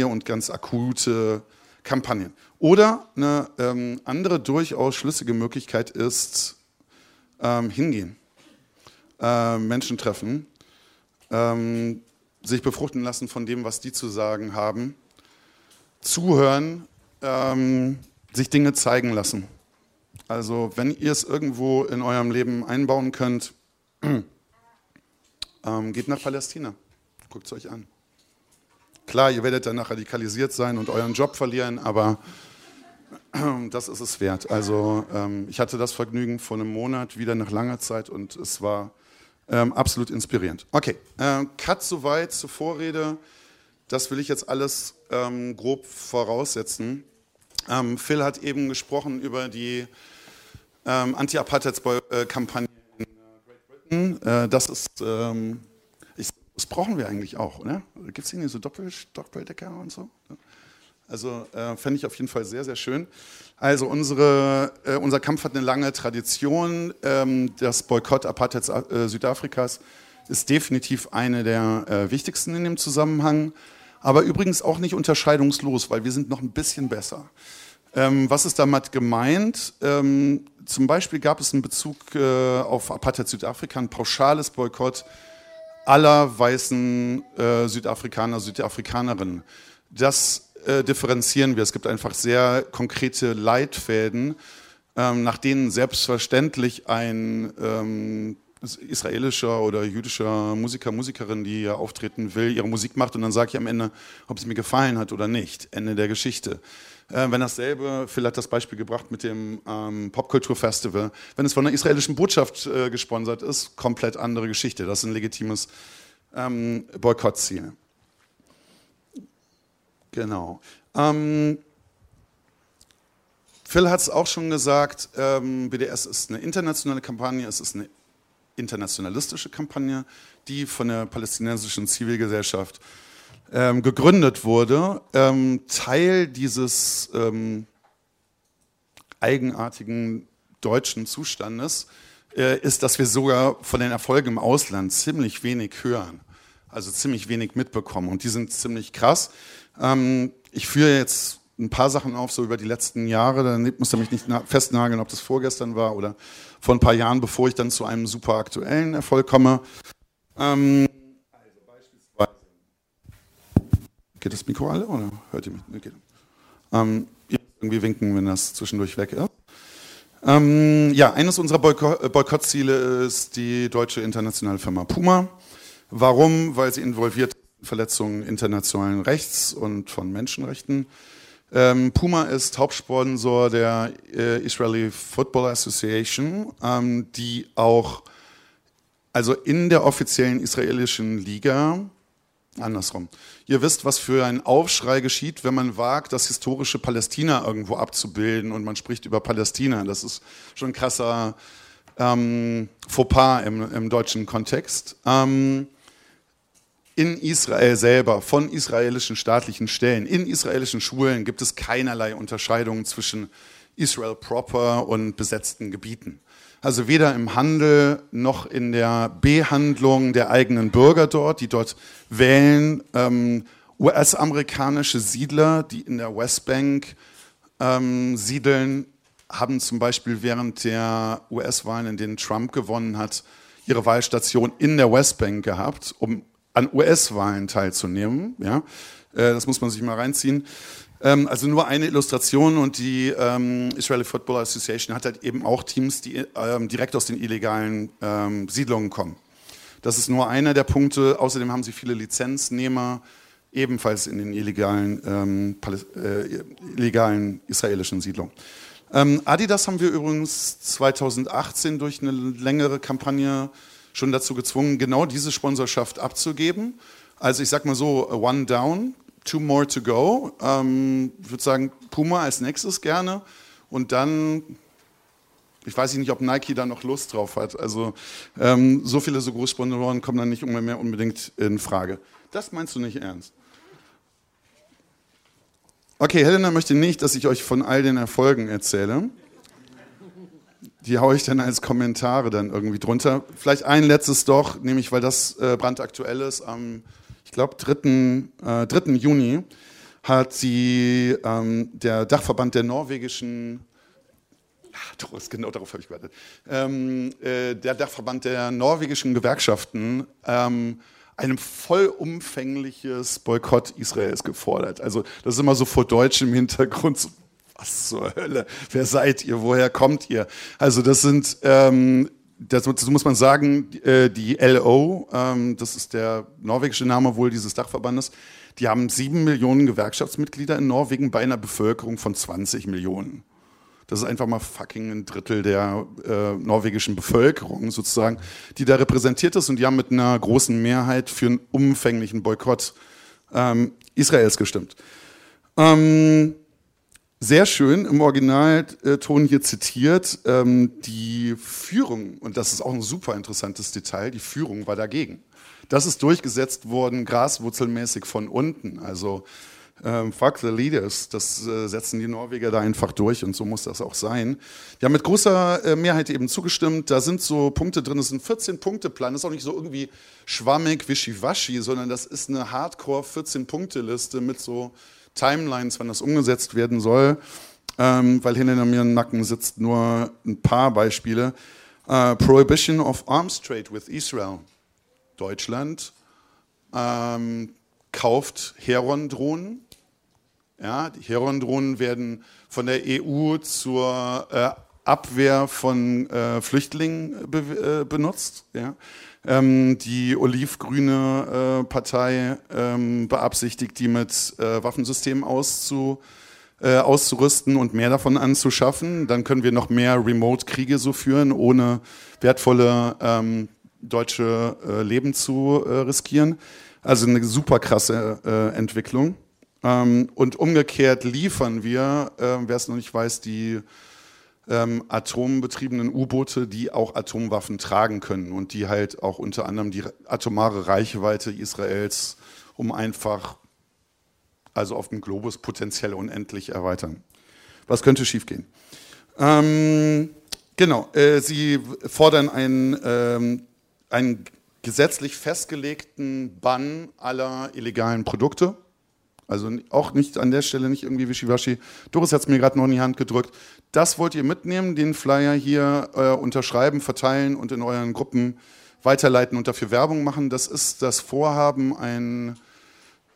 ähm, äh, und ganz akute Kampagnen. Oder eine ähm, andere durchaus schlüssige Möglichkeit ist ähm, hingehen, äh, Menschen treffen, sich befruchten lassen von dem, was die zu sagen haben, zuhören, ähm, sich Dinge zeigen lassen. Also wenn ihr es irgendwo in eurem Leben einbauen könnt, ähm, geht nach Palästina. Guckt es euch an. Klar, ihr werdet danach radikalisiert sein und euren Job verlieren, aber das ist es wert. Also ähm, ich hatte das Vergnügen vor einem Monat wieder nach langer Zeit und es war ähm, absolut inspirierend. Okay, äh, Cut soweit zur Vorrede. Das will ich jetzt alles ähm, grob voraussetzen. Ähm, Phil hat eben gesprochen über die ähm, Anti-Apartheid-Kampagne in Great Britain. Äh, das ist, ähm, ich, das brauchen wir eigentlich auch, oder? Gibt es hier so Doppel Doppeldecker und so? Also äh, fände ich auf jeden Fall sehr, sehr schön. Also unsere, äh, unser Kampf hat eine lange Tradition. Ähm, das Boykott Apartheid äh, Südafrikas ist definitiv eine der äh, wichtigsten in dem Zusammenhang aber übrigens auch nicht unterscheidungslos, weil wir sind noch ein bisschen besser. Ähm, was ist damit gemeint? Ähm, zum Beispiel gab es in Bezug äh, auf Apartheid Südafrika ein pauschales Boykott aller weißen äh, Südafrikaner, Südafrikanerinnen. Das äh, differenzieren wir. Es gibt einfach sehr konkrete Leitfäden, ähm, nach denen selbstverständlich ein ähm, israelischer oder jüdischer Musiker, Musikerin, die hier auftreten will, ihre Musik macht und dann sage ich am Ende, ob es mir gefallen hat oder nicht. Ende der Geschichte. Äh, wenn dasselbe, Phil hat das Beispiel gebracht mit dem ähm, Popkulturfestival, wenn es von einer israelischen Botschaft äh, gesponsert ist, komplett andere Geschichte. Das ist ein legitimes ähm, Boykottziel. Genau. Ähm, Phil hat es auch schon gesagt, ähm, BDS ist eine internationale Kampagne, es ist eine internationalistische Kampagne, die von der palästinensischen Zivilgesellschaft ähm, gegründet wurde, ähm, Teil dieses ähm, eigenartigen deutschen Zustandes äh, ist, dass wir sogar von den Erfolgen im Ausland ziemlich wenig hören, also ziemlich wenig mitbekommen und die sind ziemlich krass. Ähm, ich führe jetzt ein paar Sachen auf, so über die letzten Jahre, da muss er mich nicht festnageln, ob das vorgestern war oder vor ein paar Jahren, bevor ich dann zu einem super aktuellen Erfolg komme. Ähm, also beispielsweise. Geht das Mikro alle oder hört ihr mich? Nee, geht. Ähm, irgendwie winken, wenn das zwischendurch weg ist. Ähm, ja, eines unserer Boykottziele ist die deutsche internationale Firma Puma. Warum? Weil sie involviert in Verletzungen internationalen Rechts und von Menschenrechten. Ähm, Puma ist Hauptsponsor der äh, Israeli Football Association, ähm, die auch also in der offiziellen israelischen Liga andersrum. Ihr wisst, was für ein Aufschrei geschieht, wenn man wagt, das historische Palästina irgendwo abzubilden und man spricht über Palästina. Das ist schon ein krasser ähm, Fauxpas im, im deutschen Kontext. Ähm, in Israel selber, von israelischen staatlichen Stellen, in israelischen Schulen gibt es keinerlei Unterscheidungen zwischen Israel proper und besetzten Gebieten. Also weder im Handel noch in der Behandlung der eigenen Bürger dort, die dort wählen. Ähm, US-amerikanische Siedler, die in der Westbank ähm, siedeln, haben zum Beispiel während der US-Wahlen, in denen Trump gewonnen hat, ihre Wahlstation in der Westbank gehabt, um an US-Wahlen teilzunehmen. Ja? Äh, das muss man sich mal reinziehen. Ähm, also nur eine Illustration und die ähm, Israeli Football Association hat halt eben auch Teams, die ähm, direkt aus den illegalen Siedlungen kommen. Das ist nur einer der Punkte. Außerdem haben sie viele Lizenznehmer, ebenfalls in den illegalen, äh, illegalen israelischen Siedlungen. Adidas haben wir übrigens 2018 durch eine längere Kampagne schon dazu gezwungen, genau diese Sponsorschaft abzugeben. Also ich sag mal so, one down, two more to go. Ähm, ich würde sagen, Puma als nächstes gerne. Und dann, ich weiß nicht, ob Nike da noch Lust drauf hat. Also ähm, so viele so Großsponsoren kommen dann nicht mehr unbedingt in Frage. Das meinst du nicht ernst? Okay, Helena möchte nicht, dass ich euch von all den Erfolgen erzähle. Die haue ich dann als Kommentare dann irgendwie drunter. Vielleicht ein letztes doch, nämlich weil das äh, brandaktuell ist. Am, ich glaube, 3., äh, 3. Juni hat sie ähm, der Dachverband der norwegischen Ach, genau darauf habe ich gewartet. Ähm, äh, der Dachverband der norwegischen Gewerkschaften ähm, ein vollumfängliches Boykott Israels gefordert. Also das ist immer so vor deutschem Hintergrund was zur Hölle? Wer seid ihr? Woher kommt ihr? Also das sind, ähm, das, das, muss man sagen, äh, die LO, ähm, das ist der norwegische Name wohl dieses Dachverbandes, die haben sieben Millionen Gewerkschaftsmitglieder in Norwegen bei einer Bevölkerung von 20 Millionen. Das ist einfach mal fucking ein Drittel der äh, norwegischen Bevölkerung sozusagen, die da repräsentiert ist und die haben mit einer großen Mehrheit für einen umfänglichen Boykott ähm, Israels gestimmt. Ähm, sehr schön im Originalton hier zitiert, ähm, die Führung, und das ist auch ein super interessantes Detail, die Führung war dagegen. Das ist durchgesetzt worden, graswurzelmäßig von unten. Also ähm, fuck the leaders, das äh, setzen die Norweger da einfach durch und so muss das auch sein. Die haben mit großer äh, Mehrheit eben zugestimmt. Da sind so Punkte drin, das ist ein 14-Punkte-Plan. Das ist auch nicht so irgendwie schwammig, wischiwaschi, sondern das ist eine Hardcore 14-Punkte-Liste mit so Timelines, wann das umgesetzt werden soll, ähm, weil hinter mir im Nacken sitzt nur ein paar Beispiele. Uh, Prohibition of Arms Trade with Israel. Deutschland ähm, kauft Heron-Drohnen. Ja, die Heron-Drohnen werden von der EU zur äh, Abwehr von äh, Flüchtlingen be äh, benutzt. Ja. Ähm, die olivgrüne äh, Partei ähm, beabsichtigt, die mit äh, Waffensystemen auszu, äh, auszurüsten und mehr davon anzuschaffen. Dann können wir noch mehr Remote-Kriege so führen, ohne wertvolle ähm, deutsche äh, Leben zu äh, riskieren. Also eine super krasse äh, Entwicklung. Ähm, und umgekehrt liefern wir, wer es noch nicht weiß, die ähm, atombetriebenen U-Boote, die auch Atomwaffen tragen können und die halt auch unter anderem die atomare Reichweite Israels um einfach, also auf dem Globus potenziell unendlich erweitern. Was könnte schiefgehen? Ähm, genau, äh, Sie fordern einen, ähm, einen gesetzlich festgelegten Bann aller illegalen Produkte. Also auch nicht an der Stelle nicht irgendwie wischiwaschi. Doris hat es mir gerade noch in die Hand gedrückt. Das wollt ihr mitnehmen, den Flyer hier äh, unterschreiben, verteilen und in euren Gruppen weiterleiten und dafür Werbung machen. Das ist das Vorhaben, ein,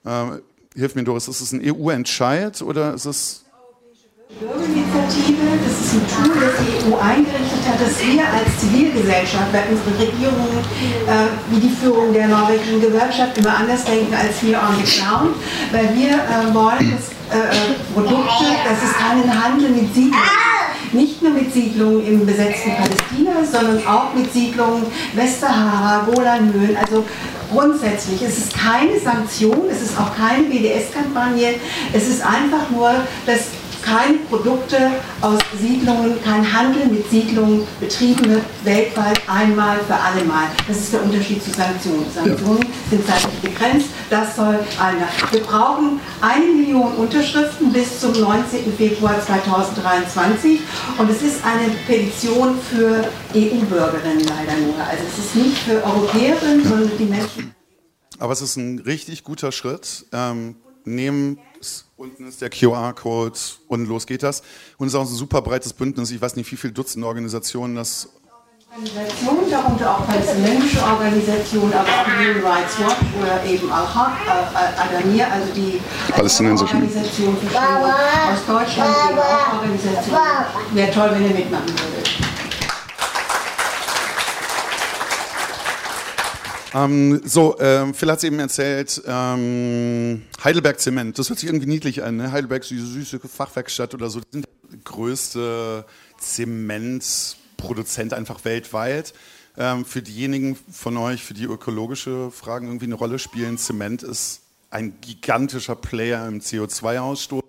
äh, hilf mir Doris, ist es ein EU-Entscheid oder ist es Bürgerinitiative, das ist ein Tool, das die EU eingerichtet hat, dass wir als Zivilgesellschaft bei unseren Regierungen äh, wie die Führung der norwegischen Gewerkschaft immer anders denken als hier on the ground, weil wir äh, wollen, dass äh, Produkte, dass es keinen Handel mit Siedlungen nicht nur mit Siedlungen im besetzten Palästina, sondern auch mit Siedlungen Westsahara, Golanhöhen, also grundsätzlich. Es ist keine Sanktion, es ist auch keine BDS-Kampagne, es ist einfach nur, dass keine Produkte aus Siedlungen, kein Handel mit Siedlungen betrieben wird, weltweit einmal für alle Mal. Das ist der Unterschied zu Sanktionen. Sanktionen ja. sind zeitlich begrenzt, das soll einer. Wir brauchen eine Million Unterschriften bis zum 19. Februar 2023 und es ist eine Petition für EU-Bürgerinnen leider nur. Also es ist nicht für Europäerinnen, sondern die Menschen. Aber es ist ein richtig guter Schritt. Ähm, nehmen Unten ist der QR-Code und los geht das. Und es ist auch ein super breites Bündnis. Ich weiß nicht, wie viele Dutzend Organisationen das. Organisationen, darunter auch palästinensische Organisationen, aber auch Human Rights Watch oder eben auch äh, Adamir, also die palästinensischen Organisation für aus Deutschland, eben auch Organisationen. Wäre toll, wenn ihr mitmachen würdet. Ähm, so, ähm, Phil hat es eben erzählt, ähm, Heidelberg Zement, das hört sich irgendwie niedlich an, ne? Heidelberg, diese süße Fachwerkstatt oder so, die sind der größte Zementproduzent einfach weltweit. Ähm, für diejenigen von euch, für die ökologische Fragen irgendwie eine Rolle spielen, Zement ist ein gigantischer Player im CO2-Ausstoß.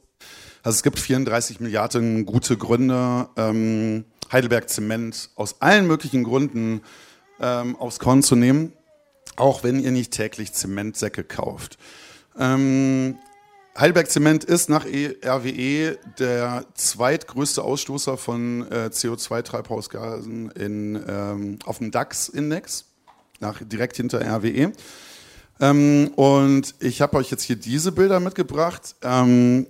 Also es gibt 34 Milliarden gute Gründe, ähm, Heidelberg Zement aus allen möglichen Gründen ähm, aufs Korn zu nehmen auch wenn ihr nicht täglich Zementsäcke kauft. Ähm, Heidelberg Zement ist nach e RWE der zweitgrößte Ausstoßer von äh, CO2-Treibhausgasen ähm, auf dem DAX-Index, direkt hinter RWE. Ähm, und ich habe euch jetzt hier diese Bilder mitgebracht. Ähm,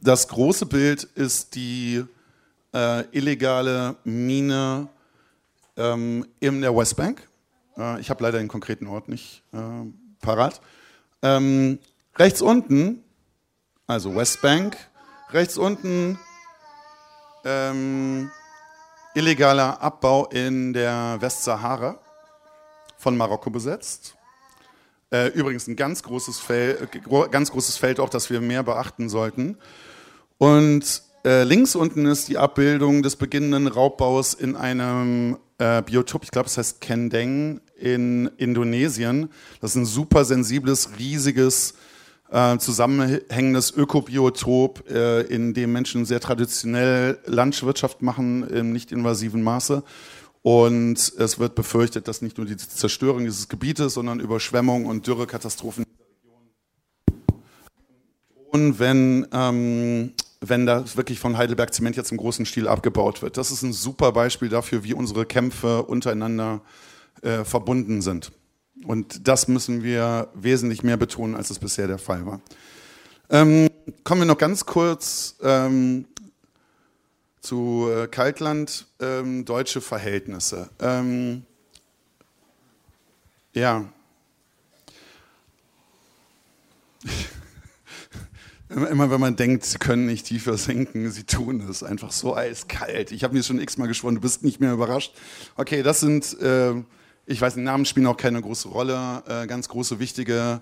das große Bild ist die äh, illegale Mine ähm, in der Westbank. Äh, ich habe leider den konkreten Ort nicht äh, parat. Ähm, rechts unten, also Westbank, rechts unten ähm, illegaler Abbau in der Westsahara von Marokko besetzt. Äh, übrigens ein ganz großes, Feld, äh, ganz großes Feld auch, das wir mehr beachten sollten. Und äh, links unten ist die Abbildung des beginnenden Raubbaus in einem äh, Biotop, ich glaube, es heißt Kendeng in Indonesien. Das ist ein super sensibles, riesiges, äh, zusammenhängendes Ökobiotop, äh, in dem Menschen sehr traditionell Landwirtschaft machen im nicht invasiven Maße. Und es wird befürchtet, dass nicht nur die Zerstörung dieses Gebietes, sondern Überschwemmung und Dürrekatastrophen drohen, wenn ähm, wenn das wirklich von Heidelberg Zement jetzt im großen Stil abgebaut wird. Das ist ein super Beispiel dafür, wie unsere Kämpfe untereinander äh, verbunden sind. Und das müssen wir wesentlich mehr betonen, als es bisher der Fall war. Ähm, kommen wir noch ganz kurz ähm, zu äh, Kaltland, ähm, deutsche Verhältnisse. Ähm, ja. Immer wenn man denkt, sie können nicht tiefer sinken, sie tun es. Einfach so eiskalt. Ich habe mir schon x-mal geschworen, du bist nicht mehr überrascht. Okay, das sind, äh, ich weiß, Namen spielen auch keine große Rolle. Äh, ganz große, wichtige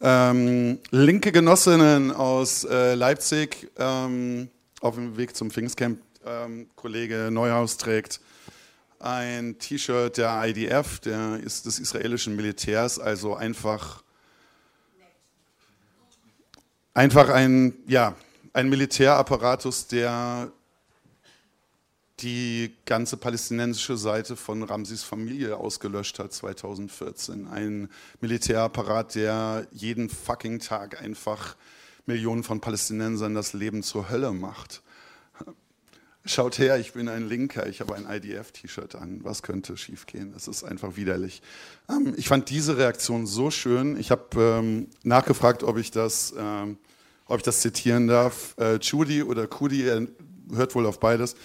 ähm, linke Genossinnen aus äh, Leipzig ähm, auf dem Weg zum Pfingstcamp. Ähm, Kollege Neuhaus trägt ein T-Shirt der IDF, der ist des israelischen Militärs, also einfach einfach ein, ja, ein Militärapparatus, der die ganze palästinensische Seite von Ramsis Familie ausgelöscht hat 2014. Ein Militärapparat, der jeden fucking Tag einfach Millionen von Palästinensern das Leben zur Hölle macht. Schaut her, ich bin ein Linker, ich habe ein IDF-T-Shirt an. Was könnte schiefgehen? Das ist einfach widerlich. Ähm, ich fand diese Reaktion so schön. Ich habe ähm, nachgefragt, ob ich das, ähm, ob ich das zitieren darf. Äh, Judy oder Kudi, er hört wohl auf beides.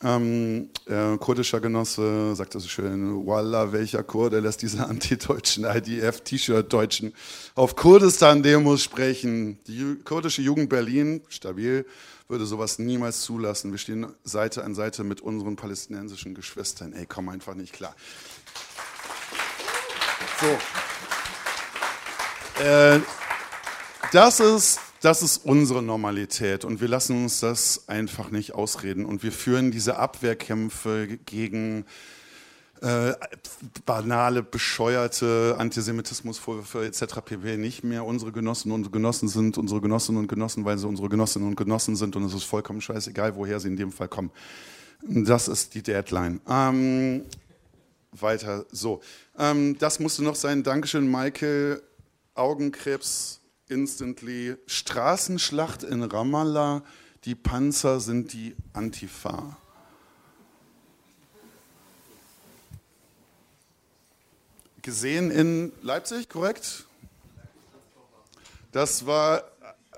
Ähm, äh, kurdischer Genosse sagte so schön, Wallah, welcher Kurde lässt diese anti-deutschen IDF-T-Shirt-Deutschen auf Kurdistan-Demos sprechen? Die kurdische Jugend Berlin, stabil, würde sowas niemals zulassen. Wir stehen Seite an Seite mit unseren palästinensischen Geschwistern. Ey, komm einfach nicht klar. So. Äh, das ist das ist unsere Normalität und wir lassen uns das einfach nicht ausreden und wir führen diese Abwehrkämpfe gegen äh, banale, bescheuerte Antisemitismusvorwürfe etc. pp. nicht mehr unsere Genossen und Genossen sind unsere Genossinnen und Genossen, weil sie unsere Genossinnen und Genossen sind und es ist vollkommen scheißegal, woher sie in dem Fall kommen. Das ist die Deadline. Ähm, weiter so. Ähm, das musste noch sein. Dankeschön, Michael. Augenkrebs instantly Straßenschlacht in Ramallah, die Panzer sind die Antifa. Gesehen in Leipzig, korrekt? Das war,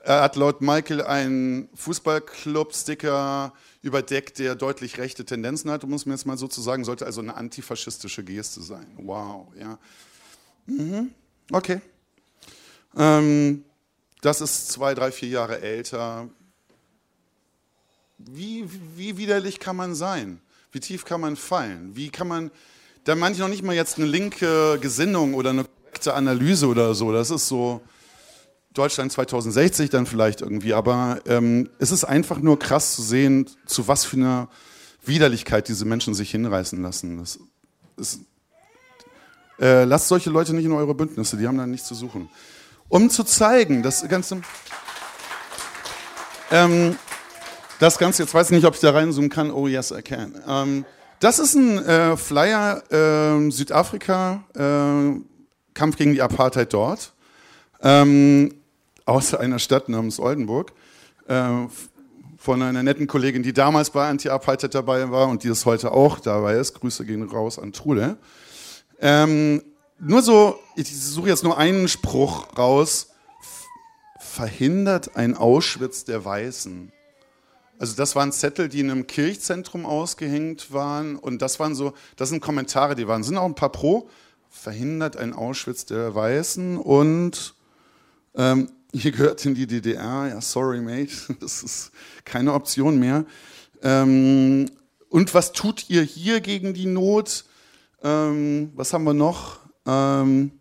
er hat laut Michael einen Fußballclub-Sticker überdeckt, der deutlich rechte Tendenzen hat, muss man jetzt mal so zu sagen, sollte also eine antifaschistische Geste sein. Wow, ja. Mhm. Okay. Ähm, das ist zwei, drei, vier Jahre älter. Wie, wie widerlich kann man sein? Wie tief kann man fallen? Wie kann man, da meine ich noch nicht mal jetzt eine linke Gesinnung oder eine korrekte Analyse oder so. Das ist so Deutschland 2060 dann vielleicht irgendwie. Aber ähm, es ist einfach nur krass zu sehen, zu was für einer Widerlichkeit diese Menschen sich hinreißen lassen. Das ist, äh, lasst solche Leute nicht in eure Bündnisse, die haben da nichts zu suchen um zu zeigen, das Ganze. Ähm, das Ganze, jetzt weiß ich nicht, ob ich da reinzoomen kann. Oh, yes, I can. Ähm, das ist ein äh, Flyer äh, Südafrika, äh, Kampf gegen die Apartheid dort, ähm, aus einer Stadt namens Oldenburg, äh, von einer netten Kollegin, die damals bei Anti-Apartheid dabei war und die es heute auch dabei ist. Grüße gehen raus an Trude. Ähm, nur so, ich suche jetzt nur einen Spruch raus. Verhindert ein Auschwitz der Weißen. Also das waren Zettel, die in einem Kirchzentrum ausgehängt waren und das waren so, das sind Kommentare, die waren, sind auch ein paar pro. Verhindert ein Auschwitz der Weißen und ähm, ihr gehört in die DDR, ja sorry mate, das ist keine Option mehr. Ähm, und was tut ihr hier gegen die Not? Ähm, was haben wir noch? Ähm,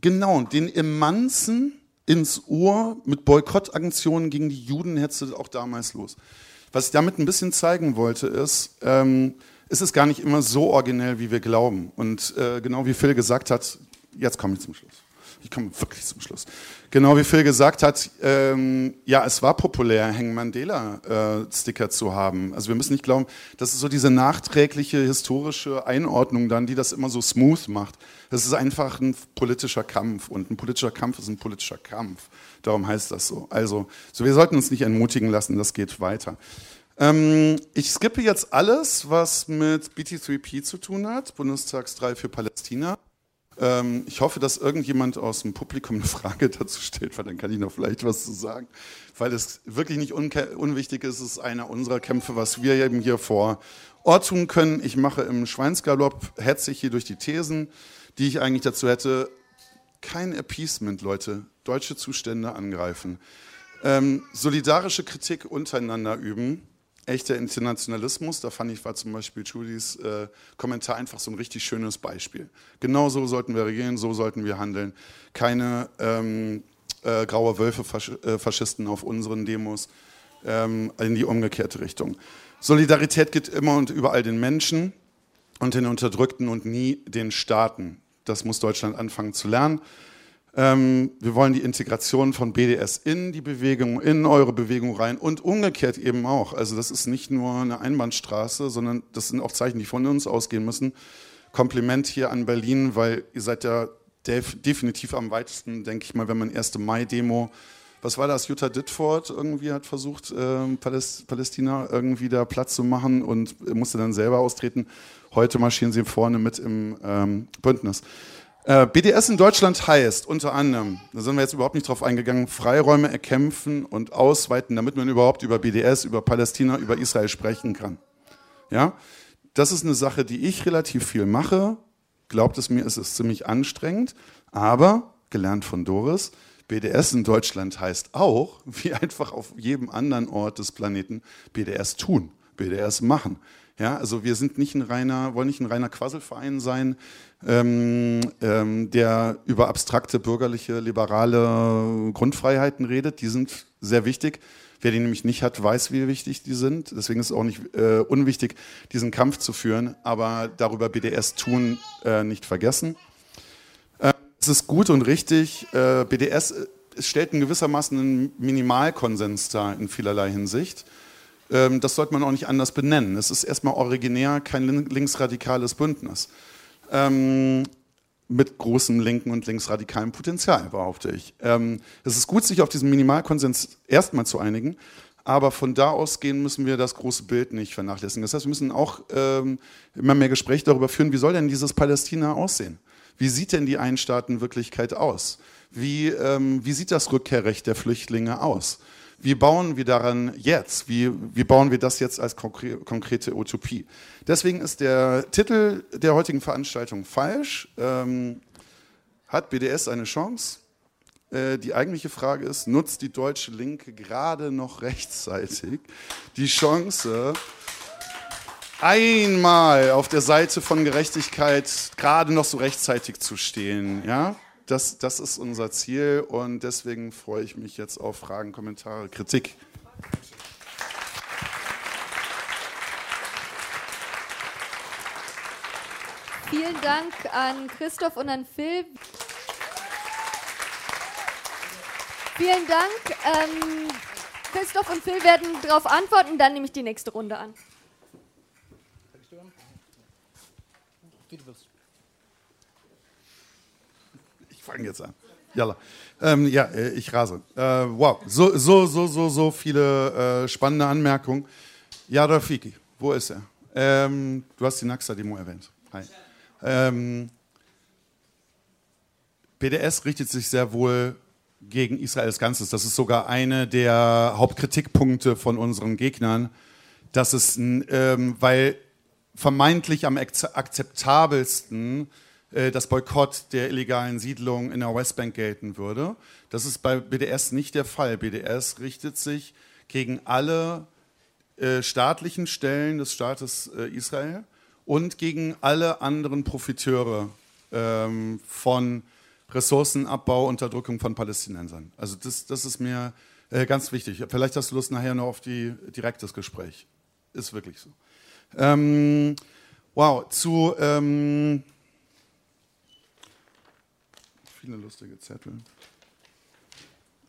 genau, den Emanzen ins Ohr mit Boykottaktionen gegen die Juden hetzte auch damals los. Was ich damit ein bisschen zeigen wollte, ist, ähm, es ist gar nicht immer so originell, wie wir glauben. Und äh, genau wie Phil gesagt hat, jetzt komme ich zum Schluss. Ich komme wirklich zum Schluss. Genau wie Phil gesagt hat, ähm, ja, es war populär, Hang Mandela-Sticker äh, zu haben. Also wir müssen nicht glauben, das ist so diese nachträgliche historische Einordnung dann, die das immer so smooth macht. Das ist einfach ein politischer Kampf und ein politischer Kampf ist ein politischer Kampf. Darum heißt das so. Also, so wir sollten uns nicht entmutigen lassen, das geht weiter. Ähm, ich skippe jetzt alles, was mit BT3P zu tun hat, Bundestagsdrei für Palästina. Ähm, ich hoffe, dass irgendjemand aus dem Publikum eine Frage dazu stellt, weil dann kann ich noch vielleicht was zu sagen. Weil es wirklich nicht unwichtig ist, es ist einer unserer Kämpfe, was wir eben hier vor Ort tun können. Ich mache im Schweinsgalopp, hetze ich hier durch die Thesen, die ich eigentlich dazu hätte. Kein Appeasement, Leute. Deutsche Zustände angreifen. Ähm, solidarische Kritik untereinander üben echter Internationalismus. Da fand ich, war zum Beispiel Judys äh, Kommentar einfach so ein richtig schönes Beispiel. Genau so sollten wir regieren, so sollten wir handeln. Keine ähm, äh, graue Wölfe, Fasch äh, auf unseren Demos ähm, in die umgekehrte Richtung. Solidarität geht immer und überall den Menschen und den Unterdrückten und nie den Staaten. Das muss Deutschland anfangen zu lernen. Ähm, wir wollen die Integration von BDS in die Bewegung, in eure Bewegung rein und umgekehrt eben auch. Also das ist nicht nur eine Einbahnstraße, sondern das sind auch Zeichen, die von uns ausgehen müssen. Kompliment hier an Berlin, weil ihr seid ja def definitiv am weitesten, denke ich mal, wenn man 1. Mai-Demo, was war das, Jutta Ditford irgendwie hat versucht, äh, Paläst Palästina irgendwie da Platz zu machen und musste dann selber austreten. Heute marschieren sie vorne mit im ähm, Bündnis. Äh, BDS in Deutschland heißt unter anderem, da sind wir jetzt überhaupt nicht drauf eingegangen, Freiräume erkämpfen und ausweiten, damit man überhaupt über BDS, über Palästina, über Israel sprechen kann. Ja, das ist eine Sache, die ich relativ viel mache. Glaubt es mir, es ist ziemlich anstrengend, aber gelernt von Doris, BDS in Deutschland heißt auch, wie einfach auf jedem anderen Ort des Planeten, BDS tun, BDS machen. Ja, also wir sind nicht ein reiner, wollen nicht ein reiner Quasselverein sein, ähm, ähm, der über abstrakte bürgerliche, liberale Grundfreiheiten redet. Die sind sehr wichtig. Wer die nämlich nicht hat, weiß, wie wichtig die sind. Deswegen ist es auch nicht äh, unwichtig, diesen Kampf zu führen, aber darüber BDS tun äh, nicht vergessen. Äh, es ist gut und richtig. Äh, BDS äh, stellt in gewissermaßen einen Minimalkonsens dar in vielerlei Hinsicht. Ähm, das sollte man auch nicht anders benennen. Es ist erstmal originär kein linksradikales Bündnis. Ähm, mit großem linken und linksradikalem Potenzial, behaupte ich. Ähm, es ist gut, sich auf diesen Minimalkonsens erstmal zu einigen, aber von da ausgehen müssen wir das große Bild nicht vernachlässigen. Das heißt, wir müssen auch ähm, immer mehr Gespräche darüber führen, wie soll denn dieses Palästina aussehen? Wie sieht denn die Einstaatenwirklichkeit aus? Wie, ähm, wie sieht das Rückkehrrecht der Flüchtlinge aus? Wie bauen wir daran jetzt? Wie, wie bauen wir das jetzt als konkrete Utopie? Deswegen ist der Titel der heutigen Veranstaltung falsch. Ähm, hat BDS eine Chance? Äh, die eigentliche Frage ist, nutzt die deutsche Linke gerade noch rechtzeitig die Chance, einmal auf der Seite von Gerechtigkeit gerade noch so rechtzeitig zu stehen? Ja? Das, das ist unser Ziel und deswegen freue ich mich jetzt auf Fragen, Kommentare, Kritik. Vielen Dank an Christoph und an Phil. Vielen Dank. Ähm, Christoph und Phil werden darauf antworten, dann nehme ich die nächste Runde an. Wie du willst fange jetzt an. Jalla. Ähm, ja, äh, ich rase. Äh, wow, so, so, so, so, so viele äh, spannende Anmerkungen. Ja, Rafiki, wo ist er? Ähm, du hast die Naxa-Demo erwähnt. Hi. Ähm, BDS richtet sich sehr wohl gegen Israel als Ganzes. Das ist sogar eine der Hauptkritikpunkte von unseren Gegnern, dass es, ähm, weil vermeintlich am akzeptabelsten das Boykott der illegalen Siedlung in der Westbank gelten würde. Das ist bei BDS nicht der Fall. BDS richtet sich gegen alle äh, staatlichen Stellen des Staates äh, Israel und gegen alle anderen Profiteure ähm, von Ressourcenabbau, Unterdrückung von Palästinensern. Also das, das ist mir äh, ganz wichtig. Vielleicht hast du Lust nachher noch auf die direktes Gespräch. Ist wirklich so. Ähm, wow, zu ähm, viele lustige Zettel.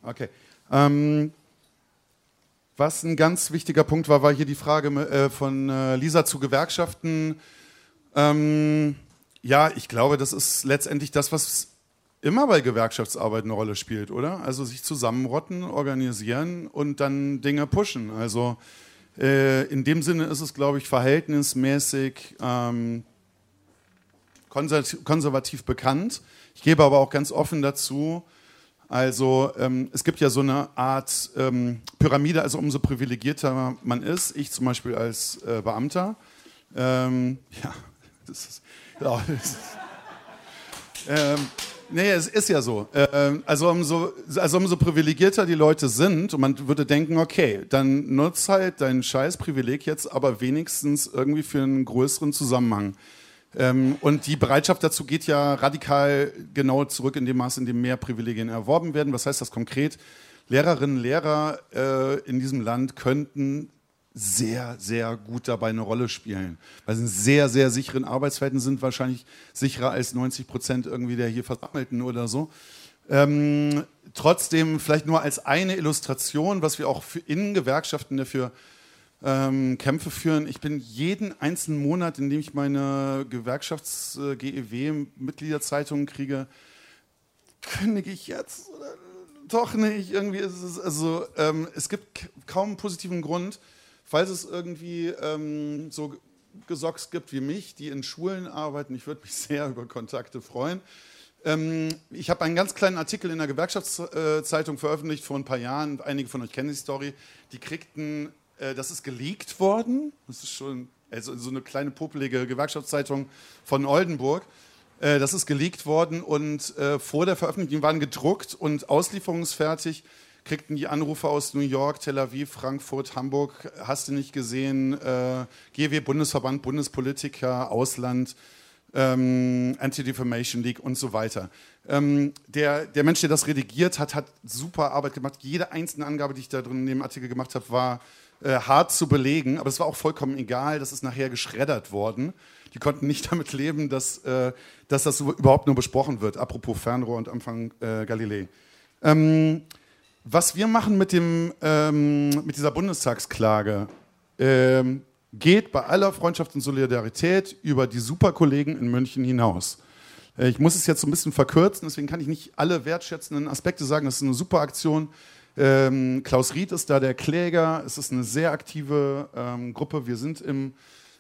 Okay. Ähm, was ein ganz wichtiger Punkt war, war hier die Frage äh, von äh, Lisa zu Gewerkschaften. Ähm, ja, ich glaube, das ist letztendlich das, was immer bei Gewerkschaftsarbeit eine Rolle spielt, oder? Also sich zusammenrotten, organisieren und dann Dinge pushen. Also äh, in dem Sinne ist es, glaube ich, verhältnismäßig ähm, konservativ, konservativ bekannt. Ich gebe aber auch ganz offen dazu, also ähm, es gibt ja so eine Art ähm, Pyramide, also umso privilegierter man ist, ich zum Beispiel als äh, Beamter, ähm, ja, das ist, ja, das ist ähm, nee, es ist ja so. Ähm, also, umso, also umso privilegierter die Leute sind, und man würde denken, okay, dann nutz halt dein scheiß Privileg jetzt aber wenigstens irgendwie für einen größeren Zusammenhang. Ähm, und die Bereitschaft dazu geht ja radikal genau zurück in dem Maß, in dem mehr Privilegien erworben werden. Was heißt das konkret? Lehrerinnen und Lehrer äh, in diesem Land könnten sehr, sehr gut dabei eine Rolle spielen. Weil sie in sehr, sehr sicheren Arbeitsverhältnissen sind, wahrscheinlich sicherer als 90 Prozent irgendwie der hier Versammelten oder so. Ähm, trotzdem vielleicht nur als eine Illustration, was wir auch in Gewerkschaften dafür ähm, Kämpfe führen. Ich bin jeden einzelnen Monat, in dem ich meine Gewerkschafts-GEW-Mitgliederzeitungen kriege, kündige ich jetzt oder doch nicht. Irgendwie ist es, also ähm, es gibt kaum einen positiven Grund, falls es irgendwie ähm, so Gesocks gibt wie mich, die in Schulen arbeiten. Ich würde mich sehr über Kontakte freuen. Ähm, ich habe einen ganz kleinen Artikel in der Gewerkschaftszeitung veröffentlicht vor ein paar Jahren. Einige von euch kennen die Story. Die kriegten, äh, das ist geleakt worden. Das ist schon also so eine kleine popelige Gewerkschaftszeitung von Oldenburg. Äh, das ist geleakt worden und äh, vor der Veröffentlichung waren gedruckt und auslieferungsfertig kriegten die Anrufe aus New York, Tel Aviv, Frankfurt, Hamburg, hast du nicht gesehen, äh, GW, Bundesverband, Bundespolitiker, Ausland, ähm, Anti-Defamation League und so weiter. Ähm, der, der Mensch, der das redigiert hat, hat super Arbeit gemacht. Jede einzelne Angabe, die ich da drin in dem Artikel gemacht habe, war äh, hart zu belegen, aber es war auch vollkommen egal. Das ist nachher geschreddert worden. Die konnten nicht damit leben, dass, äh, dass das überhaupt nur besprochen wird. Apropos Fernrohr und Anfang äh, Galilei. Ähm, was wir machen mit, dem, ähm, mit dieser Bundestagsklage, ähm, geht bei aller Freundschaft und Solidarität über die Superkollegen in München hinaus. Äh, ich muss es jetzt so ein bisschen verkürzen, deswegen kann ich nicht alle wertschätzenden Aspekte sagen. Das ist eine super Aktion. Ähm, Klaus Ried ist da der Kläger. Es ist eine sehr aktive ähm, Gruppe. Wir sind im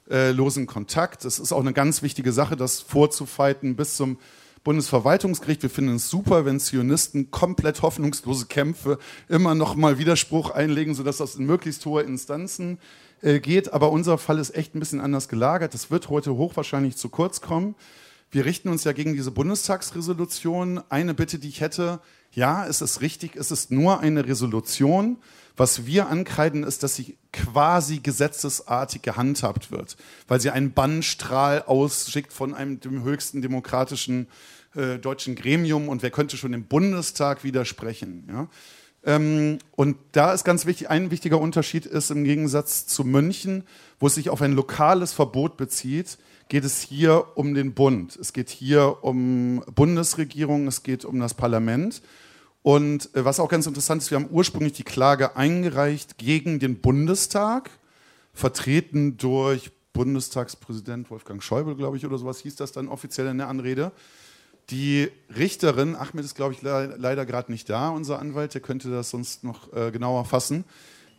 äh, losen Kontakt. Es ist auch eine ganz wichtige Sache, das vorzufighten bis zum Bundesverwaltungsgericht. Wir finden es super, wenn Zionisten komplett hoffnungslose Kämpfe immer noch mal Widerspruch einlegen, sodass das in möglichst hohe Instanzen äh, geht. Aber unser Fall ist echt ein bisschen anders gelagert. Das wird heute hochwahrscheinlich zu kurz kommen. Wir richten uns ja gegen diese Bundestagsresolution. Eine Bitte, die ich hätte, ja, es ist richtig, es ist nur eine Resolution. Was wir ankreiden, ist, dass sie quasi gesetzesartig gehandhabt wird, weil sie einen Bannstrahl ausschickt von einem dem höchsten demokratischen äh, deutschen Gremium und wer könnte schon dem Bundestag widersprechen. Ja? Ähm, und da ist ganz wichtig, ein wichtiger Unterschied ist im Gegensatz zu München, wo es sich auf ein lokales Verbot bezieht, geht es hier um den Bund. Es geht hier um Bundesregierung, es geht um das Parlament. Und äh, was auch ganz interessant ist, wir haben ursprünglich die Klage eingereicht gegen den Bundestag, vertreten durch Bundestagspräsident Wolfgang Schäuble, glaube ich, oder sowas hieß das dann offiziell in der Anrede. Die Richterin, Ahmed ist, glaube ich, le leider gerade nicht da, unser Anwalt, der könnte das sonst noch äh, genauer fassen.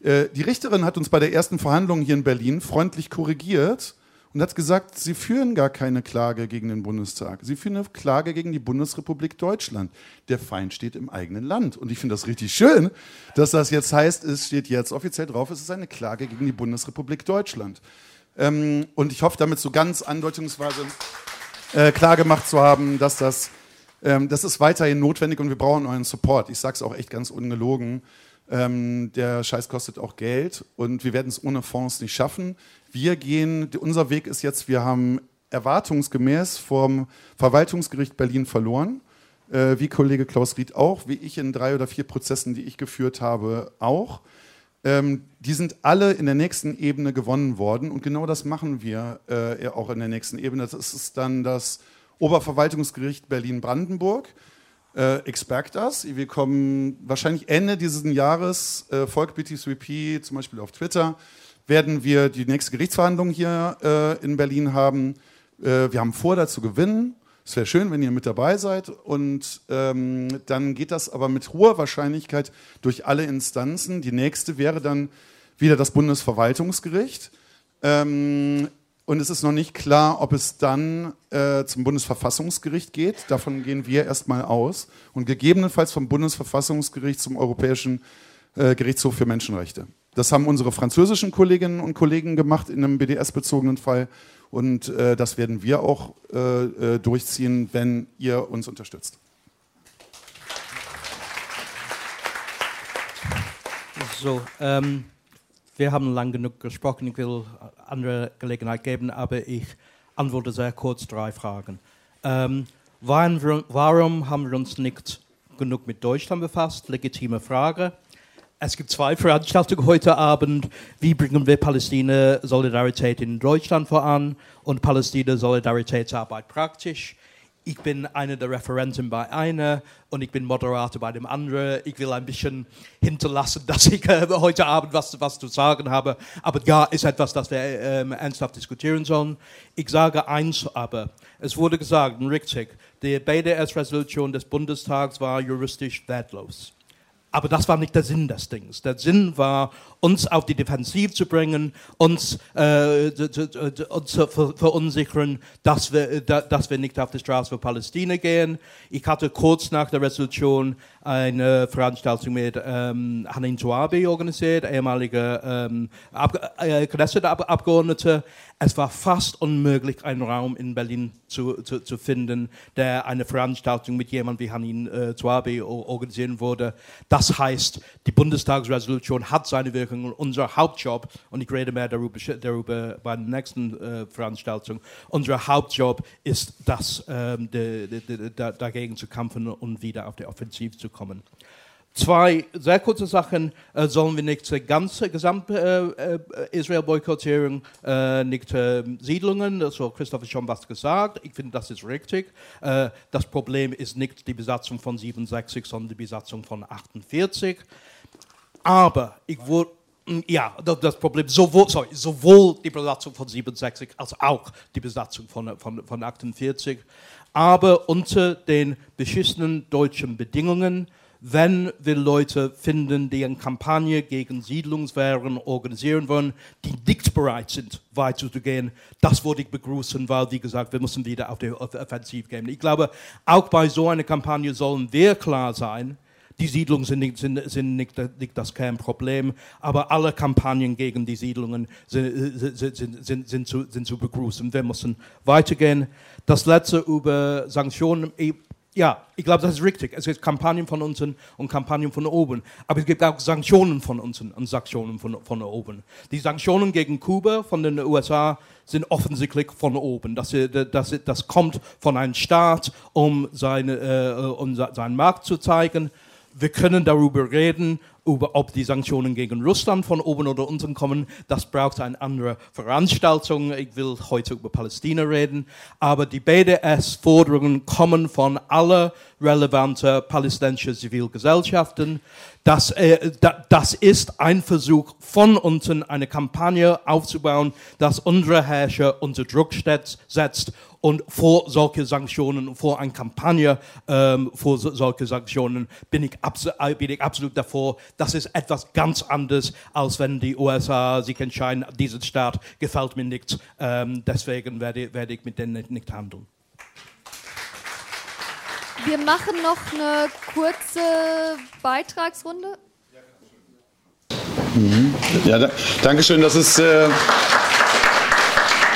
Äh, die Richterin hat uns bei der ersten Verhandlung hier in Berlin freundlich korrigiert und hat gesagt, sie führen gar keine Klage gegen den Bundestag. Sie führen eine Klage gegen die Bundesrepublik Deutschland. Der Feind steht im eigenen Land. Und ich finde das richtig schön, dass das jetzt heißt, es steht jetzt offiziell drauf, es ist eine Klage gegen die Bundesrepublik Deutschland. Ähm, und ich hoffe damit so ganz andeutungsweise äh, klar gemacht zu haben, dass das, ähm, das ist weiterhin notwendig und wir brauchen euren Support. Ich sage es auch echt ganz ungelogen. Ähm, der Scheiß kostet auch Geld und wir werden es ohne Fonds nicht schaffen. Wir gehen, unser Weg ist jetzt, wir haben erwartungsgemäß vom Verwaltungsgericht Berlin verloren, äh, wie Kollege Klaus Ried auch, wie ich in drei oder vier Prozessen, die ich geführt habe, auch. Ähm, die sind alle in der nächsten Ebene gewonnen worden und genau das machen wir äh, auch in der nächsten Ebene. Das ist dann das Oberverwaltungsgericht Berlin-Brandenburg. Äh, expect us. Wir kommen wahrscheinlich Ende dieses Jahres, äh, folgt BT3P zum Beispiel auf Twitter, werden wir die nächste Gerichtsverhandlung hier äh, in Berlin haben. Äh, wir haben vor, da zu gewinnen. Es wäre schön, wenn ihr mit dabei seid. Und ähm, dann geht das aber mit hoher Wahrscheinlichkeit durch alle Instanzen. Die nächste wäre dann wieder das Bundesverwaltungsgericht. Ähm, und es ist noch nicht klar, ob es dann äh, zum Bundesverfassungsgericht geht. Davon gehen wir erstmal aus. Und gegebenenfalls vom Bundesverfassungsgericht zum Europäischen äh, Gerichtshof für Menschenrechte. Das haben unsere französischen Kolleginnen und Kollegen gemacht in einem BDS-bezogenen Fall. Und äh, das werden wir auch äh, äh, durchziehen, wenn ihr uns unterstützt. So, ähm, wir haben lang genug gesprochen. Ich will andere Gelegenheit geben, aber ich antworte sehr kurz drei Fragen. Ähm, warum, warum haben wir uns nicht genug mit Deutschland befasst? Legitime Frage. Es gibt zwei Veranstaltungen heute Abend. Wie bringen wir Palästina-Solidarität in Deutschland voran und Palästina-Solidaritätsarbeit praktisch? ich bin einer der Referenten bei einer und ich bin Moderator bei dem anderen. Ich will ein bisschen hinterlassen, dass ich äh, heute Abend was, was zu sagen habe. Aber ja, ist etwas, das wir ähm, ernsthaft diskutieren sollen. Ich sage eins aber. Es wurde gesagt, richtig, die BDS-Resolution des Bundestags war juristisch wertlos. Aber das war nicht der Sinn des Dings. Der Sinn war, uns auf die Defensiv zu bringen, uns, äh, uns zu verunsichern, dass wir, dass wir nicht auf die Straße für Palästina gehen. Ich hatte kurz nach der Resolution eine Veranstaltung mit ähm, Hanin Zouabi organisiert, ehemaliger ähm, Ab äh, Knesset-Abgeordneter. Es war fast unmöglich, einen Raum in Berlin zu, zu, zu finden, der eine Veranstaltung mit jemandem wie Hanin äh, Zouabi organisieren würde. Das heißt, die Bundestagsresolution hat seine Wirkung. Unser Hauptjob, und ich rede mehr darüber, darüber bei der nächsten äh, Veranstaltung, unser Hauptjob ist, das, ähm, de, de, de, dagegen zu kämpfen und wieder auf die Offensive zu kommen. Zwei sehr kurze Sachen. Äh, sollen wir nicht die ganze gesamte äh, äh, Israel boykottieren, äh, nicht äh, Siedlungen, hat Christoph schon was gesagt. Ich finde, das ist richtig. Äh, das Problem ist nicht die Besatzung von 67, sondern die Besatzung von 48. Aber ich würde ja, das Problem, sowohl, sorry, sowohl die Besatzung von 67 als auch die Besatzung von, von, von 48, aber unter den beschissenen deutschen Bedingungen wenn wir Leute finden, die eine Kampagne gegen Siedlungswehren organisieren wollen, die nicht bereit sind, weiterzugehen, das würde ich begrüßen, weil, wie gesagt, wir müssen wieder auf die Offensiv gehen. Ich glaube, auch bei so einer Kampagne sollen wir klar sein, die Siedlungen sind sind, sind nicht, nicht, das Kernproblem, aber alle Kampagnen gegen die Siedlungen sind, sind, zu, zu begrüßen. Wir müssen weitergehen. Das letzte über Sanktionen. Ja, ich glaube, das ist richtig. Es gibt Kampagnen von unten und Kampagnen von oben. Aber es gibt auch Sanktionen von unten und Sanktionen von, von oben. Die Sanktionen gegen Kuba von den USA sind offensichtlich von oben. Das, das, das kommt von einem Staat, um, seine, äh, um seinen Markt zu zeigen. Wir können darüber reden, über, ob die Sanktionen gegen Russland von oben oder unten kommen. Das braucht eine andere Veranstaltung. Ich will heute über Palästina reden. Aber die BDS-Forderungen kommen von allen relevanten palästinensischen Zivilgesellschaften. Das, äh, das ist ein Versuch von unten, eine Kampagne aufzubauen, dass unsere Herrscher unter Druck setzt und vor solche Sanktionen, vor einer Kampagne ähm, vor so, solche Sanktionen bin ich, äh, bin ich absolut davor. Das ist etwas ganz anderes, als wenn die USA sich entscheiden, dieser Staat gefällt mir nicht. Ähm, deswegen werde, werde ich mit denen nicht, nicht handeln. Wir machen noch eine kurze Beitragsrunde. Mhm. Ja, da, danke schön. Das ist. Äh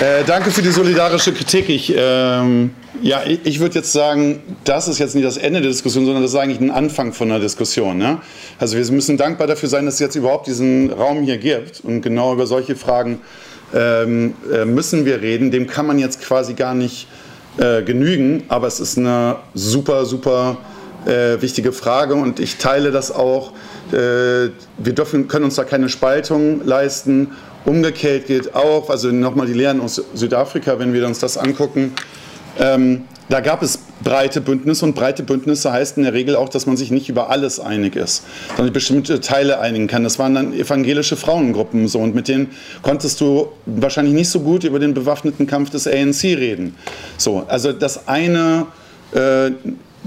äh, danke für die solidarische Kritik. Ich, ähm, ja, ich, ich würde jetzt sagen, das ist jetzt nicht das Ende der Diskussion, sondern das ist eigentlich ein Anfang von einer Diskussion. Ne? Also wir müssen dankbar dafür sein, dass es jetzt überhaupt diesen Raum hier gibt. Und genau über solche Fragen ähm, äh, müssen wir reden. Dem kann man jetzt quasi gar nicht äh, genügen. Aber es ist eine super, super äh, wichtige Frage. Und ich teile das auch. Äh, wir dürfen, können uns da keine Spaltung leisten Umgekehrt gilt auch, also nochmal die Lehren aus Südafrika, wenn wir uns das angucken, ähm, da gab es breite Bündnisse und breite Bündnisse heißt in der Regel auch, dass man sich nicht über alles einig ist, sondern bestimmte Teile einigen kann. Das waren dann evangelische Frauengruppen so und mit denen konntest du wahrscheinlich nicht so gut über den bewaffneten Kampf des ANC reden. So, also das eine äh,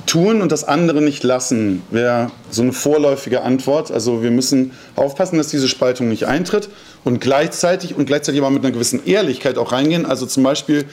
tun und das andere nicht lassen, wäre so eine vorläufige Antwort. Also wir müssen aufpassen, dass diese Spaltung nicht eintritt und gleichzeitig und gleichzeitig aber mit einer gewissen Ehrlichkeit auch reingehen. Also zum Beispiel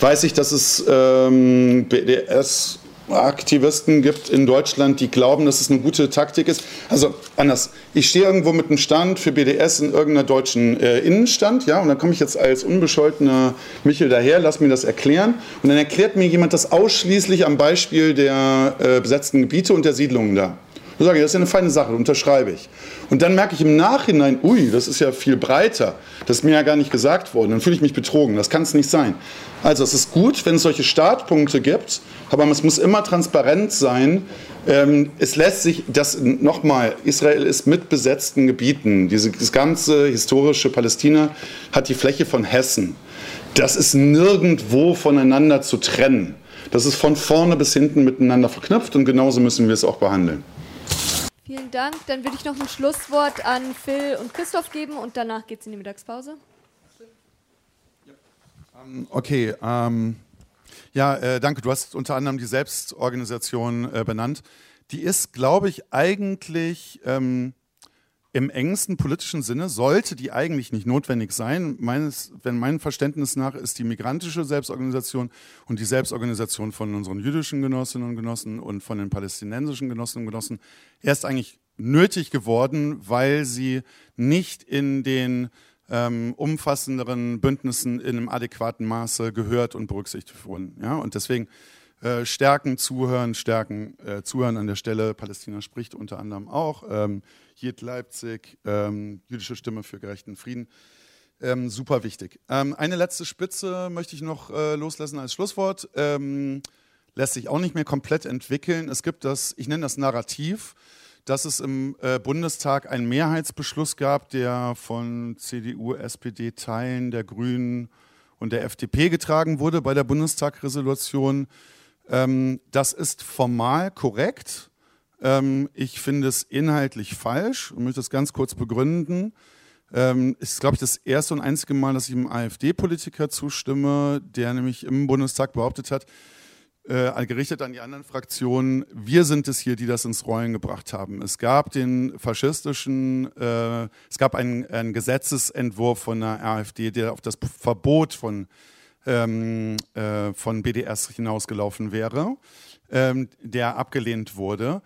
weiß ich, dass es ähm, BDS Aktivisten gibt in Deutschland, die glauben, dass es eine gute Taktik ist. Also anders. Ich stehe irgendwo mit einem Stand für BDS in irgendeiner deutschen äh, Innenstand, ja, und dann komme ich jetzt als unbescholtener Michel daher, lass mir das erklären. Und dann erklärt mir jemand das ausschließlich am Beispiel der äh, besetzten Gebiete und der Siedlungen da. Da sage ich, das ist ja eine feine Sache, unterschreibe ich. Und dann merke ich im Nachhinein, ui, das ist ja viel breiter. Das ist mir ja gar nicht gesagt worden. Dann fühle ich mich betrogen. Das kann es nicht sein. Also es ist gut, wenn es solche Startpunkte gibt, aber es muss immer transparent sein. Ähm, es lässt sich, das nochmal, Israel ist mit besetzten Gebieten. Diese, das ganze historische Palästina hat die Fläche von Hessen. Das ist nirgendwo voneinander zu trennen. Das ist von vorne bis hinten miteinander verknüpft und genauso müssen wir es auch behandeln. Vielen Dank. Dann würde ich noch ein Schlusswort an Phil und Christoph geben und danach geht es in die Mittagspause. Ähm, okay, ähm, ja, äh, danke. Du hast unter anderem die Selbstorganisation äh, benannt. Die ist, glaube ich, eigentlich ähm, im engsten politischen Sinne, sollte die eigentlich nicht notwendig sein. Meines, wenn mein Verständnis nach ist die migrantische Selbstorganisation und die Selbstorganisation von unseren jüdischen Genossinnen und Genossen und von den palästinensischen Genossinnen und Genossen erst eigentlich nötig geworden, weil sie nicht in den ähm, umfassenderen Bündnissen in einem adäquaten Maße gehört und berücksichtigt wurden. Ja? Und deswegen äh, stärken, zuhören, stärken, äh, zuhören an der Stelle. Palästina spricht unter anderem auch. Ähm, Jid Leipzig, ähm, jüdische Stimme für gerechten Frieden. Ähm, super wichtig. Ähm, eine letzte Spitze möchte ich noch äh, loslassen als Schlusswort. Ähm, lässt sich auch nicht mehr komplett entwickeln. Es gibt das, ich nenne das Narrativ, dass es im äh, Bundestag einen Mehrheitsbeschluss gab, der von CDU, SPD, Teilen der Grünen und der FDP getragen wurde bei der Bundestagresolution. Ähm, das ist formal korrekt. Ähm, ich finde es inhaltlich falsch und möchte das ganz kurz begründen. Ähm, ist, glaube ich, das erste und einzige Mal, dass ich einem AfD-Politiker zustimme, der nämlich im Bundestag behauptet hat, äh, gerichtet an die anderen Fraktionen, wir sind es hier, die das ins Rollen gebracht haben. Es gab den faschistischen, äh, es gab einen, einen, Gesetzesentwurf von der AfD, der auf das Verbot von, ähm, äh, von BDS hinausgelaufen wäre, ähm, der abgelehnt wurde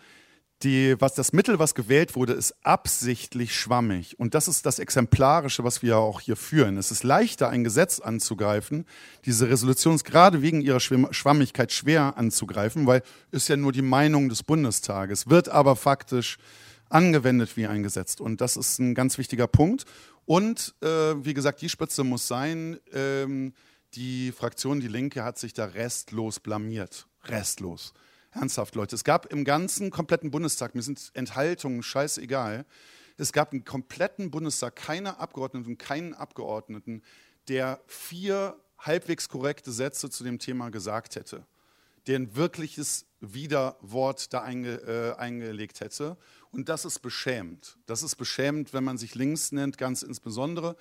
die, was das Mittel, was gewählt wurde, ist absichtlich schwammig. Und das ist das Exemplarische, was wir auch hier führen. Es ist leichter, ein Gesetz anzugreifen. Diese Resolution ist gerade wegen ihrer Schwammigkeit schwer anzugreifen, weil es ja nur die Meinung des Bundestages, wird aber faktisch angewendet wie ein Gesetz. Und das ist ein ganz wichtiger Punkt. Und äh, wie gesagt, die Spitze muss sein. Ähm, die Fraktion Die Linke hat sich da restlos blamiert. Restlos. Ernsthaft, Leute. Es gab im ganzen kompletten Bundestag, mir sind Enthaltungen scheißegal, es gab im kompletten Bundestag keine Abgeordneten und keinen Abgeordneten, der vier halbwegs korrekte Sätze zu dem Thema gesagt hätte, der ein wirkliches Widerwort da einge, äh, eingelegt hätte. Und das ist beschämend. Das ist beschämend, wenn man sich links nennt, ganz insbesondere.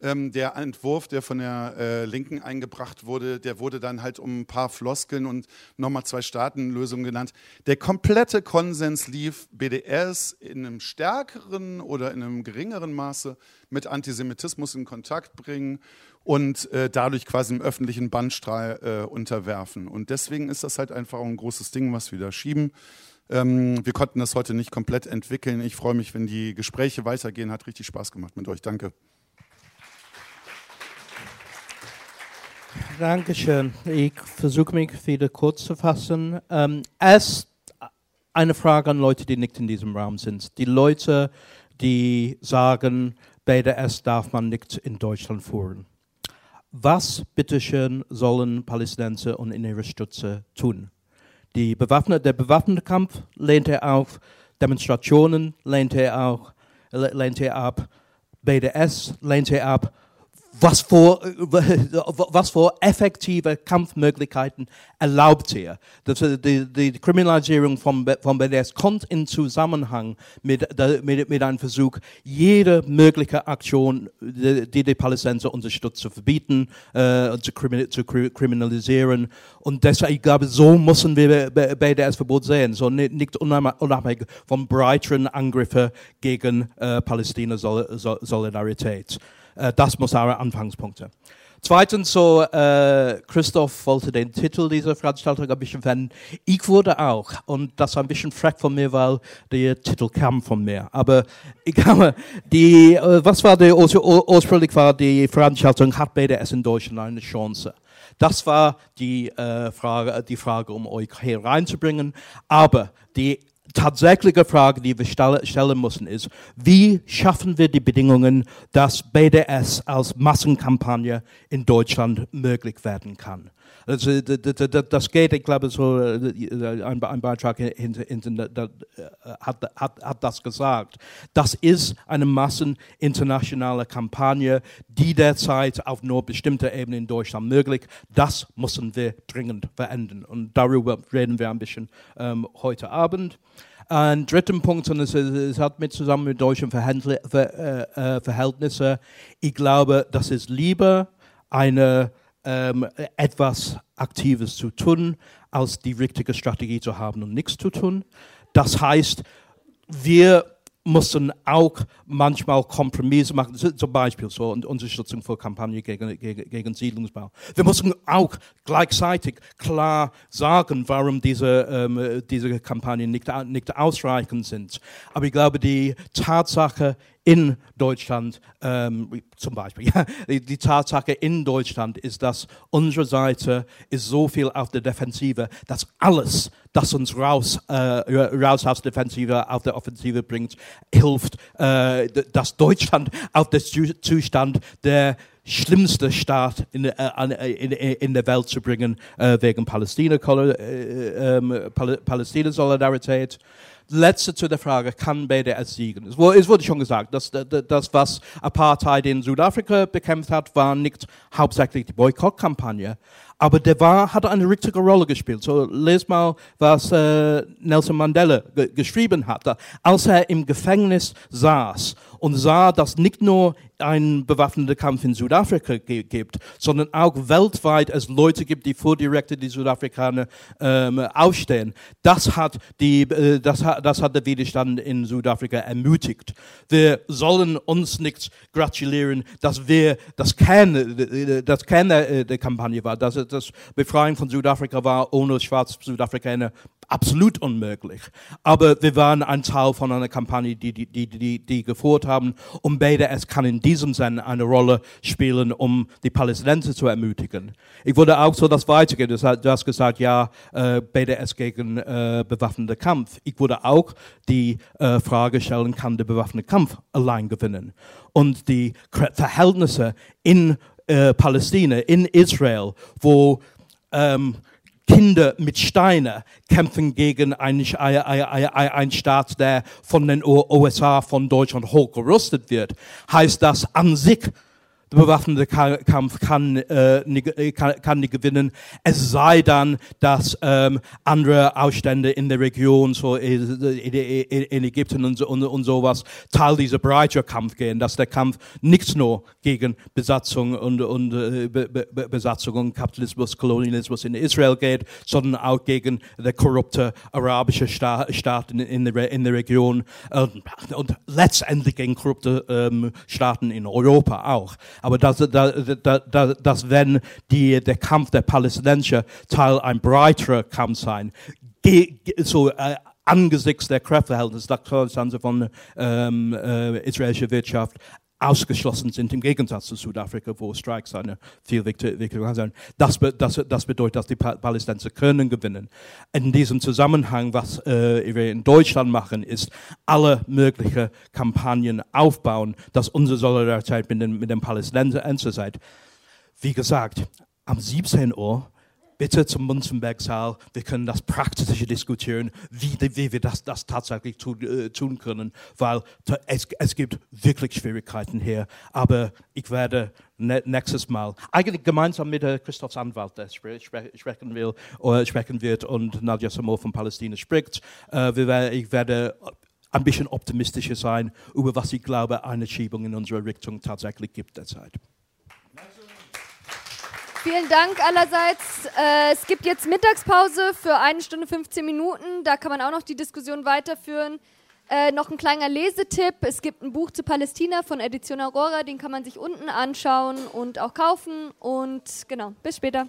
Ähm, der Entwurf, der von der äh, Linken eingebracht wurde, der wurde dann halt um ein paar Floskeln und nochmal zwei Staatenlösungen genannt. Der komplette Konsens lief BDS in einem stärkeren oder in einem geringeren Maße mit Antisemitismus in Kontakt bringen und äh, dadurch quasi im öffentlichen Bandstrahl äh, unterwerfen. Und deswegen ist das halt einfach ein großes Ding, was wir da schieben. Ähm, wir konnten das heute nicht komplett entwickeln. Ich freue mich, wenn die Gespräche weitergehen. Hat richtig Spaß gemacht mit euch. Danke. Dankeschön. Ich versuche mich wieder kurz zu fassen. Ähm, erst eine Frage an Leute, die nicht in diesem Raum sind. Die Leute, die sagen, BDS darf man nicht in Deutschland führen. Was, bitteschön, sollen Palästinenser und ihre Stütze tun? Bewaffnete, der bewaffnete Kampf lehnt er auf, Demonstrationen lehnt er auch, lehnt er ab, BDS lehnt er ab was für, was für effektive Kampfmöglichkeiten erlaubt er. Die, die, die Kriminalisierung von, von BDS kommt in Zusammenhang mit, mit, mit einem Versuch, jede mögliche Aktion, die die Palästinenser unterstützt, zu verbieten, äh, zu, zu kriminalisieren. Und deshalb, ich glaube, so müssen wir BDS-Verbot sehen, so nicht unabhängig von breiteren Angriffen gegen äh, Palästina-Solidarität. Äh, das muss eure Anfangspunkte. Zweitens, so, äh, Christoph wollte den Titel dieser Veranstaltung ein bisschen verändern. Ich wurde auch, und das war ein bisschen frech von mir, weil der Titel kam von mir. Aber ich glaube, die, äh, was war die, ursprünglich war die Veranstaltung, hat BDS in Deutschland eine Chance? Das war die, äh, Frage, die Frage, um euch hier reinzubringen. Aber die tatsächliche Frage, die wir stellen müssen, ist, wie schaffen wir die Bedingungen, dass BDS als Massenkampagne in Deutschland möglich werden kann? Also, das geht, ich glaube, so äh, ein, Beitrag äh, hat, hat, hat das gesagt. Das ist eine masseninternationale Kampagne, die derzeit auf nur bestimmter Ebene in Deutschland möglich. Das müssen wir dringend verändern. Und darüber reden wir ein bisschen ähm, heute Abend. Ein dritter Punkt, und es, es, hat mit zusammen mit deutschen Verhältnissen, ich glaube, das ist lieber eine ähm, etwas Aktives zu tun, als die richtige Strategie zu haben und nichts zu tun. Das heißt, wir müssen auch manchmal Kompromisse machen, zum Beispiel so Unterstützung für Kampagne gegen, gegen, gegen Siedlungsbau. Wir müssen auch gleichzeitig klar sagen, warum diese, ähm, diese Kampagnen nicht, nicht ausreichend sind. Aber ich glaube, die Tatsache in Deutschland, ähm, zum Beispiel, ja, die, die, Tatsache in Deutschland ist, dass unsere Seite ist so viel auf der Defensive, dass alles, das uns raus, äh, raus aus der Defensive auf der Offensive bringt, hilft, äh, dass Deutschland auf den Zustand der schlimmste Staat in, äh, in, in, der Welt zu bringen, äh, wegen Palästina, äh, ähm, Palästina-Solidarität letzte zu der Frage, kann BDS siegen? Es wurde schon gesagt, dass das, was Apartheid in Südafrika bekämpft hat, war nicht hauptsächlich die Boykottkampagne, aber der war, hat eine richtige Rolle gespielt. So, les mal, was äh, Nelson Mandela geschrieben hatte, als er im Gefängnis saß und sah, dass nicht nur ein bewaffneter Kampf in Südafrika gibt, sondern auch weltweit es Leute gibt, die vor direkte die Südafrikaner ähm, aufstehen. Das hat, die, äh, das, hat, das hat der Widerstand in Südafrika ermutigt. Wir sollen uns nicht gratulieren, dass wir das Kern, das Kern der, der Kampagne war, dass das Befreien von Südafrika war ohne Schwarz-Südafrikaner absolut unmöglich. Aber wir waren ein Teil von einer Kampagne, die die, die, die, die geführt haben. Und BDS kann in diesem Sinne eine Rolle spielen, um die Palästinenser zu ermutigen. Ich würde auch so das weitergehen. Du hast gesagt, ja, äh, BDS gegen äh, bewaffneter Kampf. Ich würde auch die äh, Frage stellen, kann der bewaffnete Kampf allein gewinnen? Und die Verhältnisse in äh, Palästina, in Israel, wo ähm, Kinder mit Steinen kämpfen gegen einen, einen Staat, der von den USA, von Deutschland hochgerüstet wird, heißt das an sich der bewaffnete Kampf kann, äh, nicht, äh, kann, kann, nicht gewinnen. Es sei dann, dass ähm, andere Ausstände in der Region, so in, in, in Ägypten und, und, und, sowas, Teil dieser breiter Kampf gehen, dass der Kampf nicht nur gegen Besatzung und, und äh, Be Be Besatzung und Kapitalismus, Kolonialismus in Israel geht, sondern auch gegen die korrupte arabische Sta Staaten in, der, in der Region und, und letztendlich gegen korrupte ähm, Staaten in Europa auch. Aber dass, dass, dass wenn die, der Kampf der Palästinenser Teil ein breiterer Kampf sein, so äh, angesichts der Kräfteverhältnisse, das von ähm, äh, israelischer Wirtschaft ausgeschlossen sind, im Gegensatz zu Südafrika, wo Streiks eine viel wichtiger sind. Das, das, das bedeutet, dass die Palästinenser können gewinnen. In diesem Zusammenhang, was äh, wir in Deutschland machen, ist alle möglichen Kampagnen aufbauen, dass unsere Solidarität mit den, mit den Palästinensern seid. Wie gesagt, am 17 Uhr bitte zum Munzenberg-Saal. Wir können das Praktische diskutieren, wie, wie wir das, das tatsächlich tun, äh, tun können, weil es, es gibt wirklich Schwierigkeiten hier. Aber ich werde nächstes Mal, eigentlich gemeinsam mit äh, Christophs Anwalt, der spre spre sprechen will oder sprechen wird und Nadja Samor von Palästina spricht, äh, wir, ich werde ein bisschen optimistischer sein über was ich glaube, eine Schiebung in unsere Richtung tatsächlich gibt derzeit. Vielen Dank allerseits. Äh, es gibt jetzt Mittagspause für eine Stunde 15 Minuten. Da kann man auch noch die Diskussion weiterführen. Äh, noch ein kleiner Lesetipp. Es gibt ein Buch zu Palästina von Edition Aurora. Den kann man sich unten anschauen und auch kaufen. Und genau, bis später.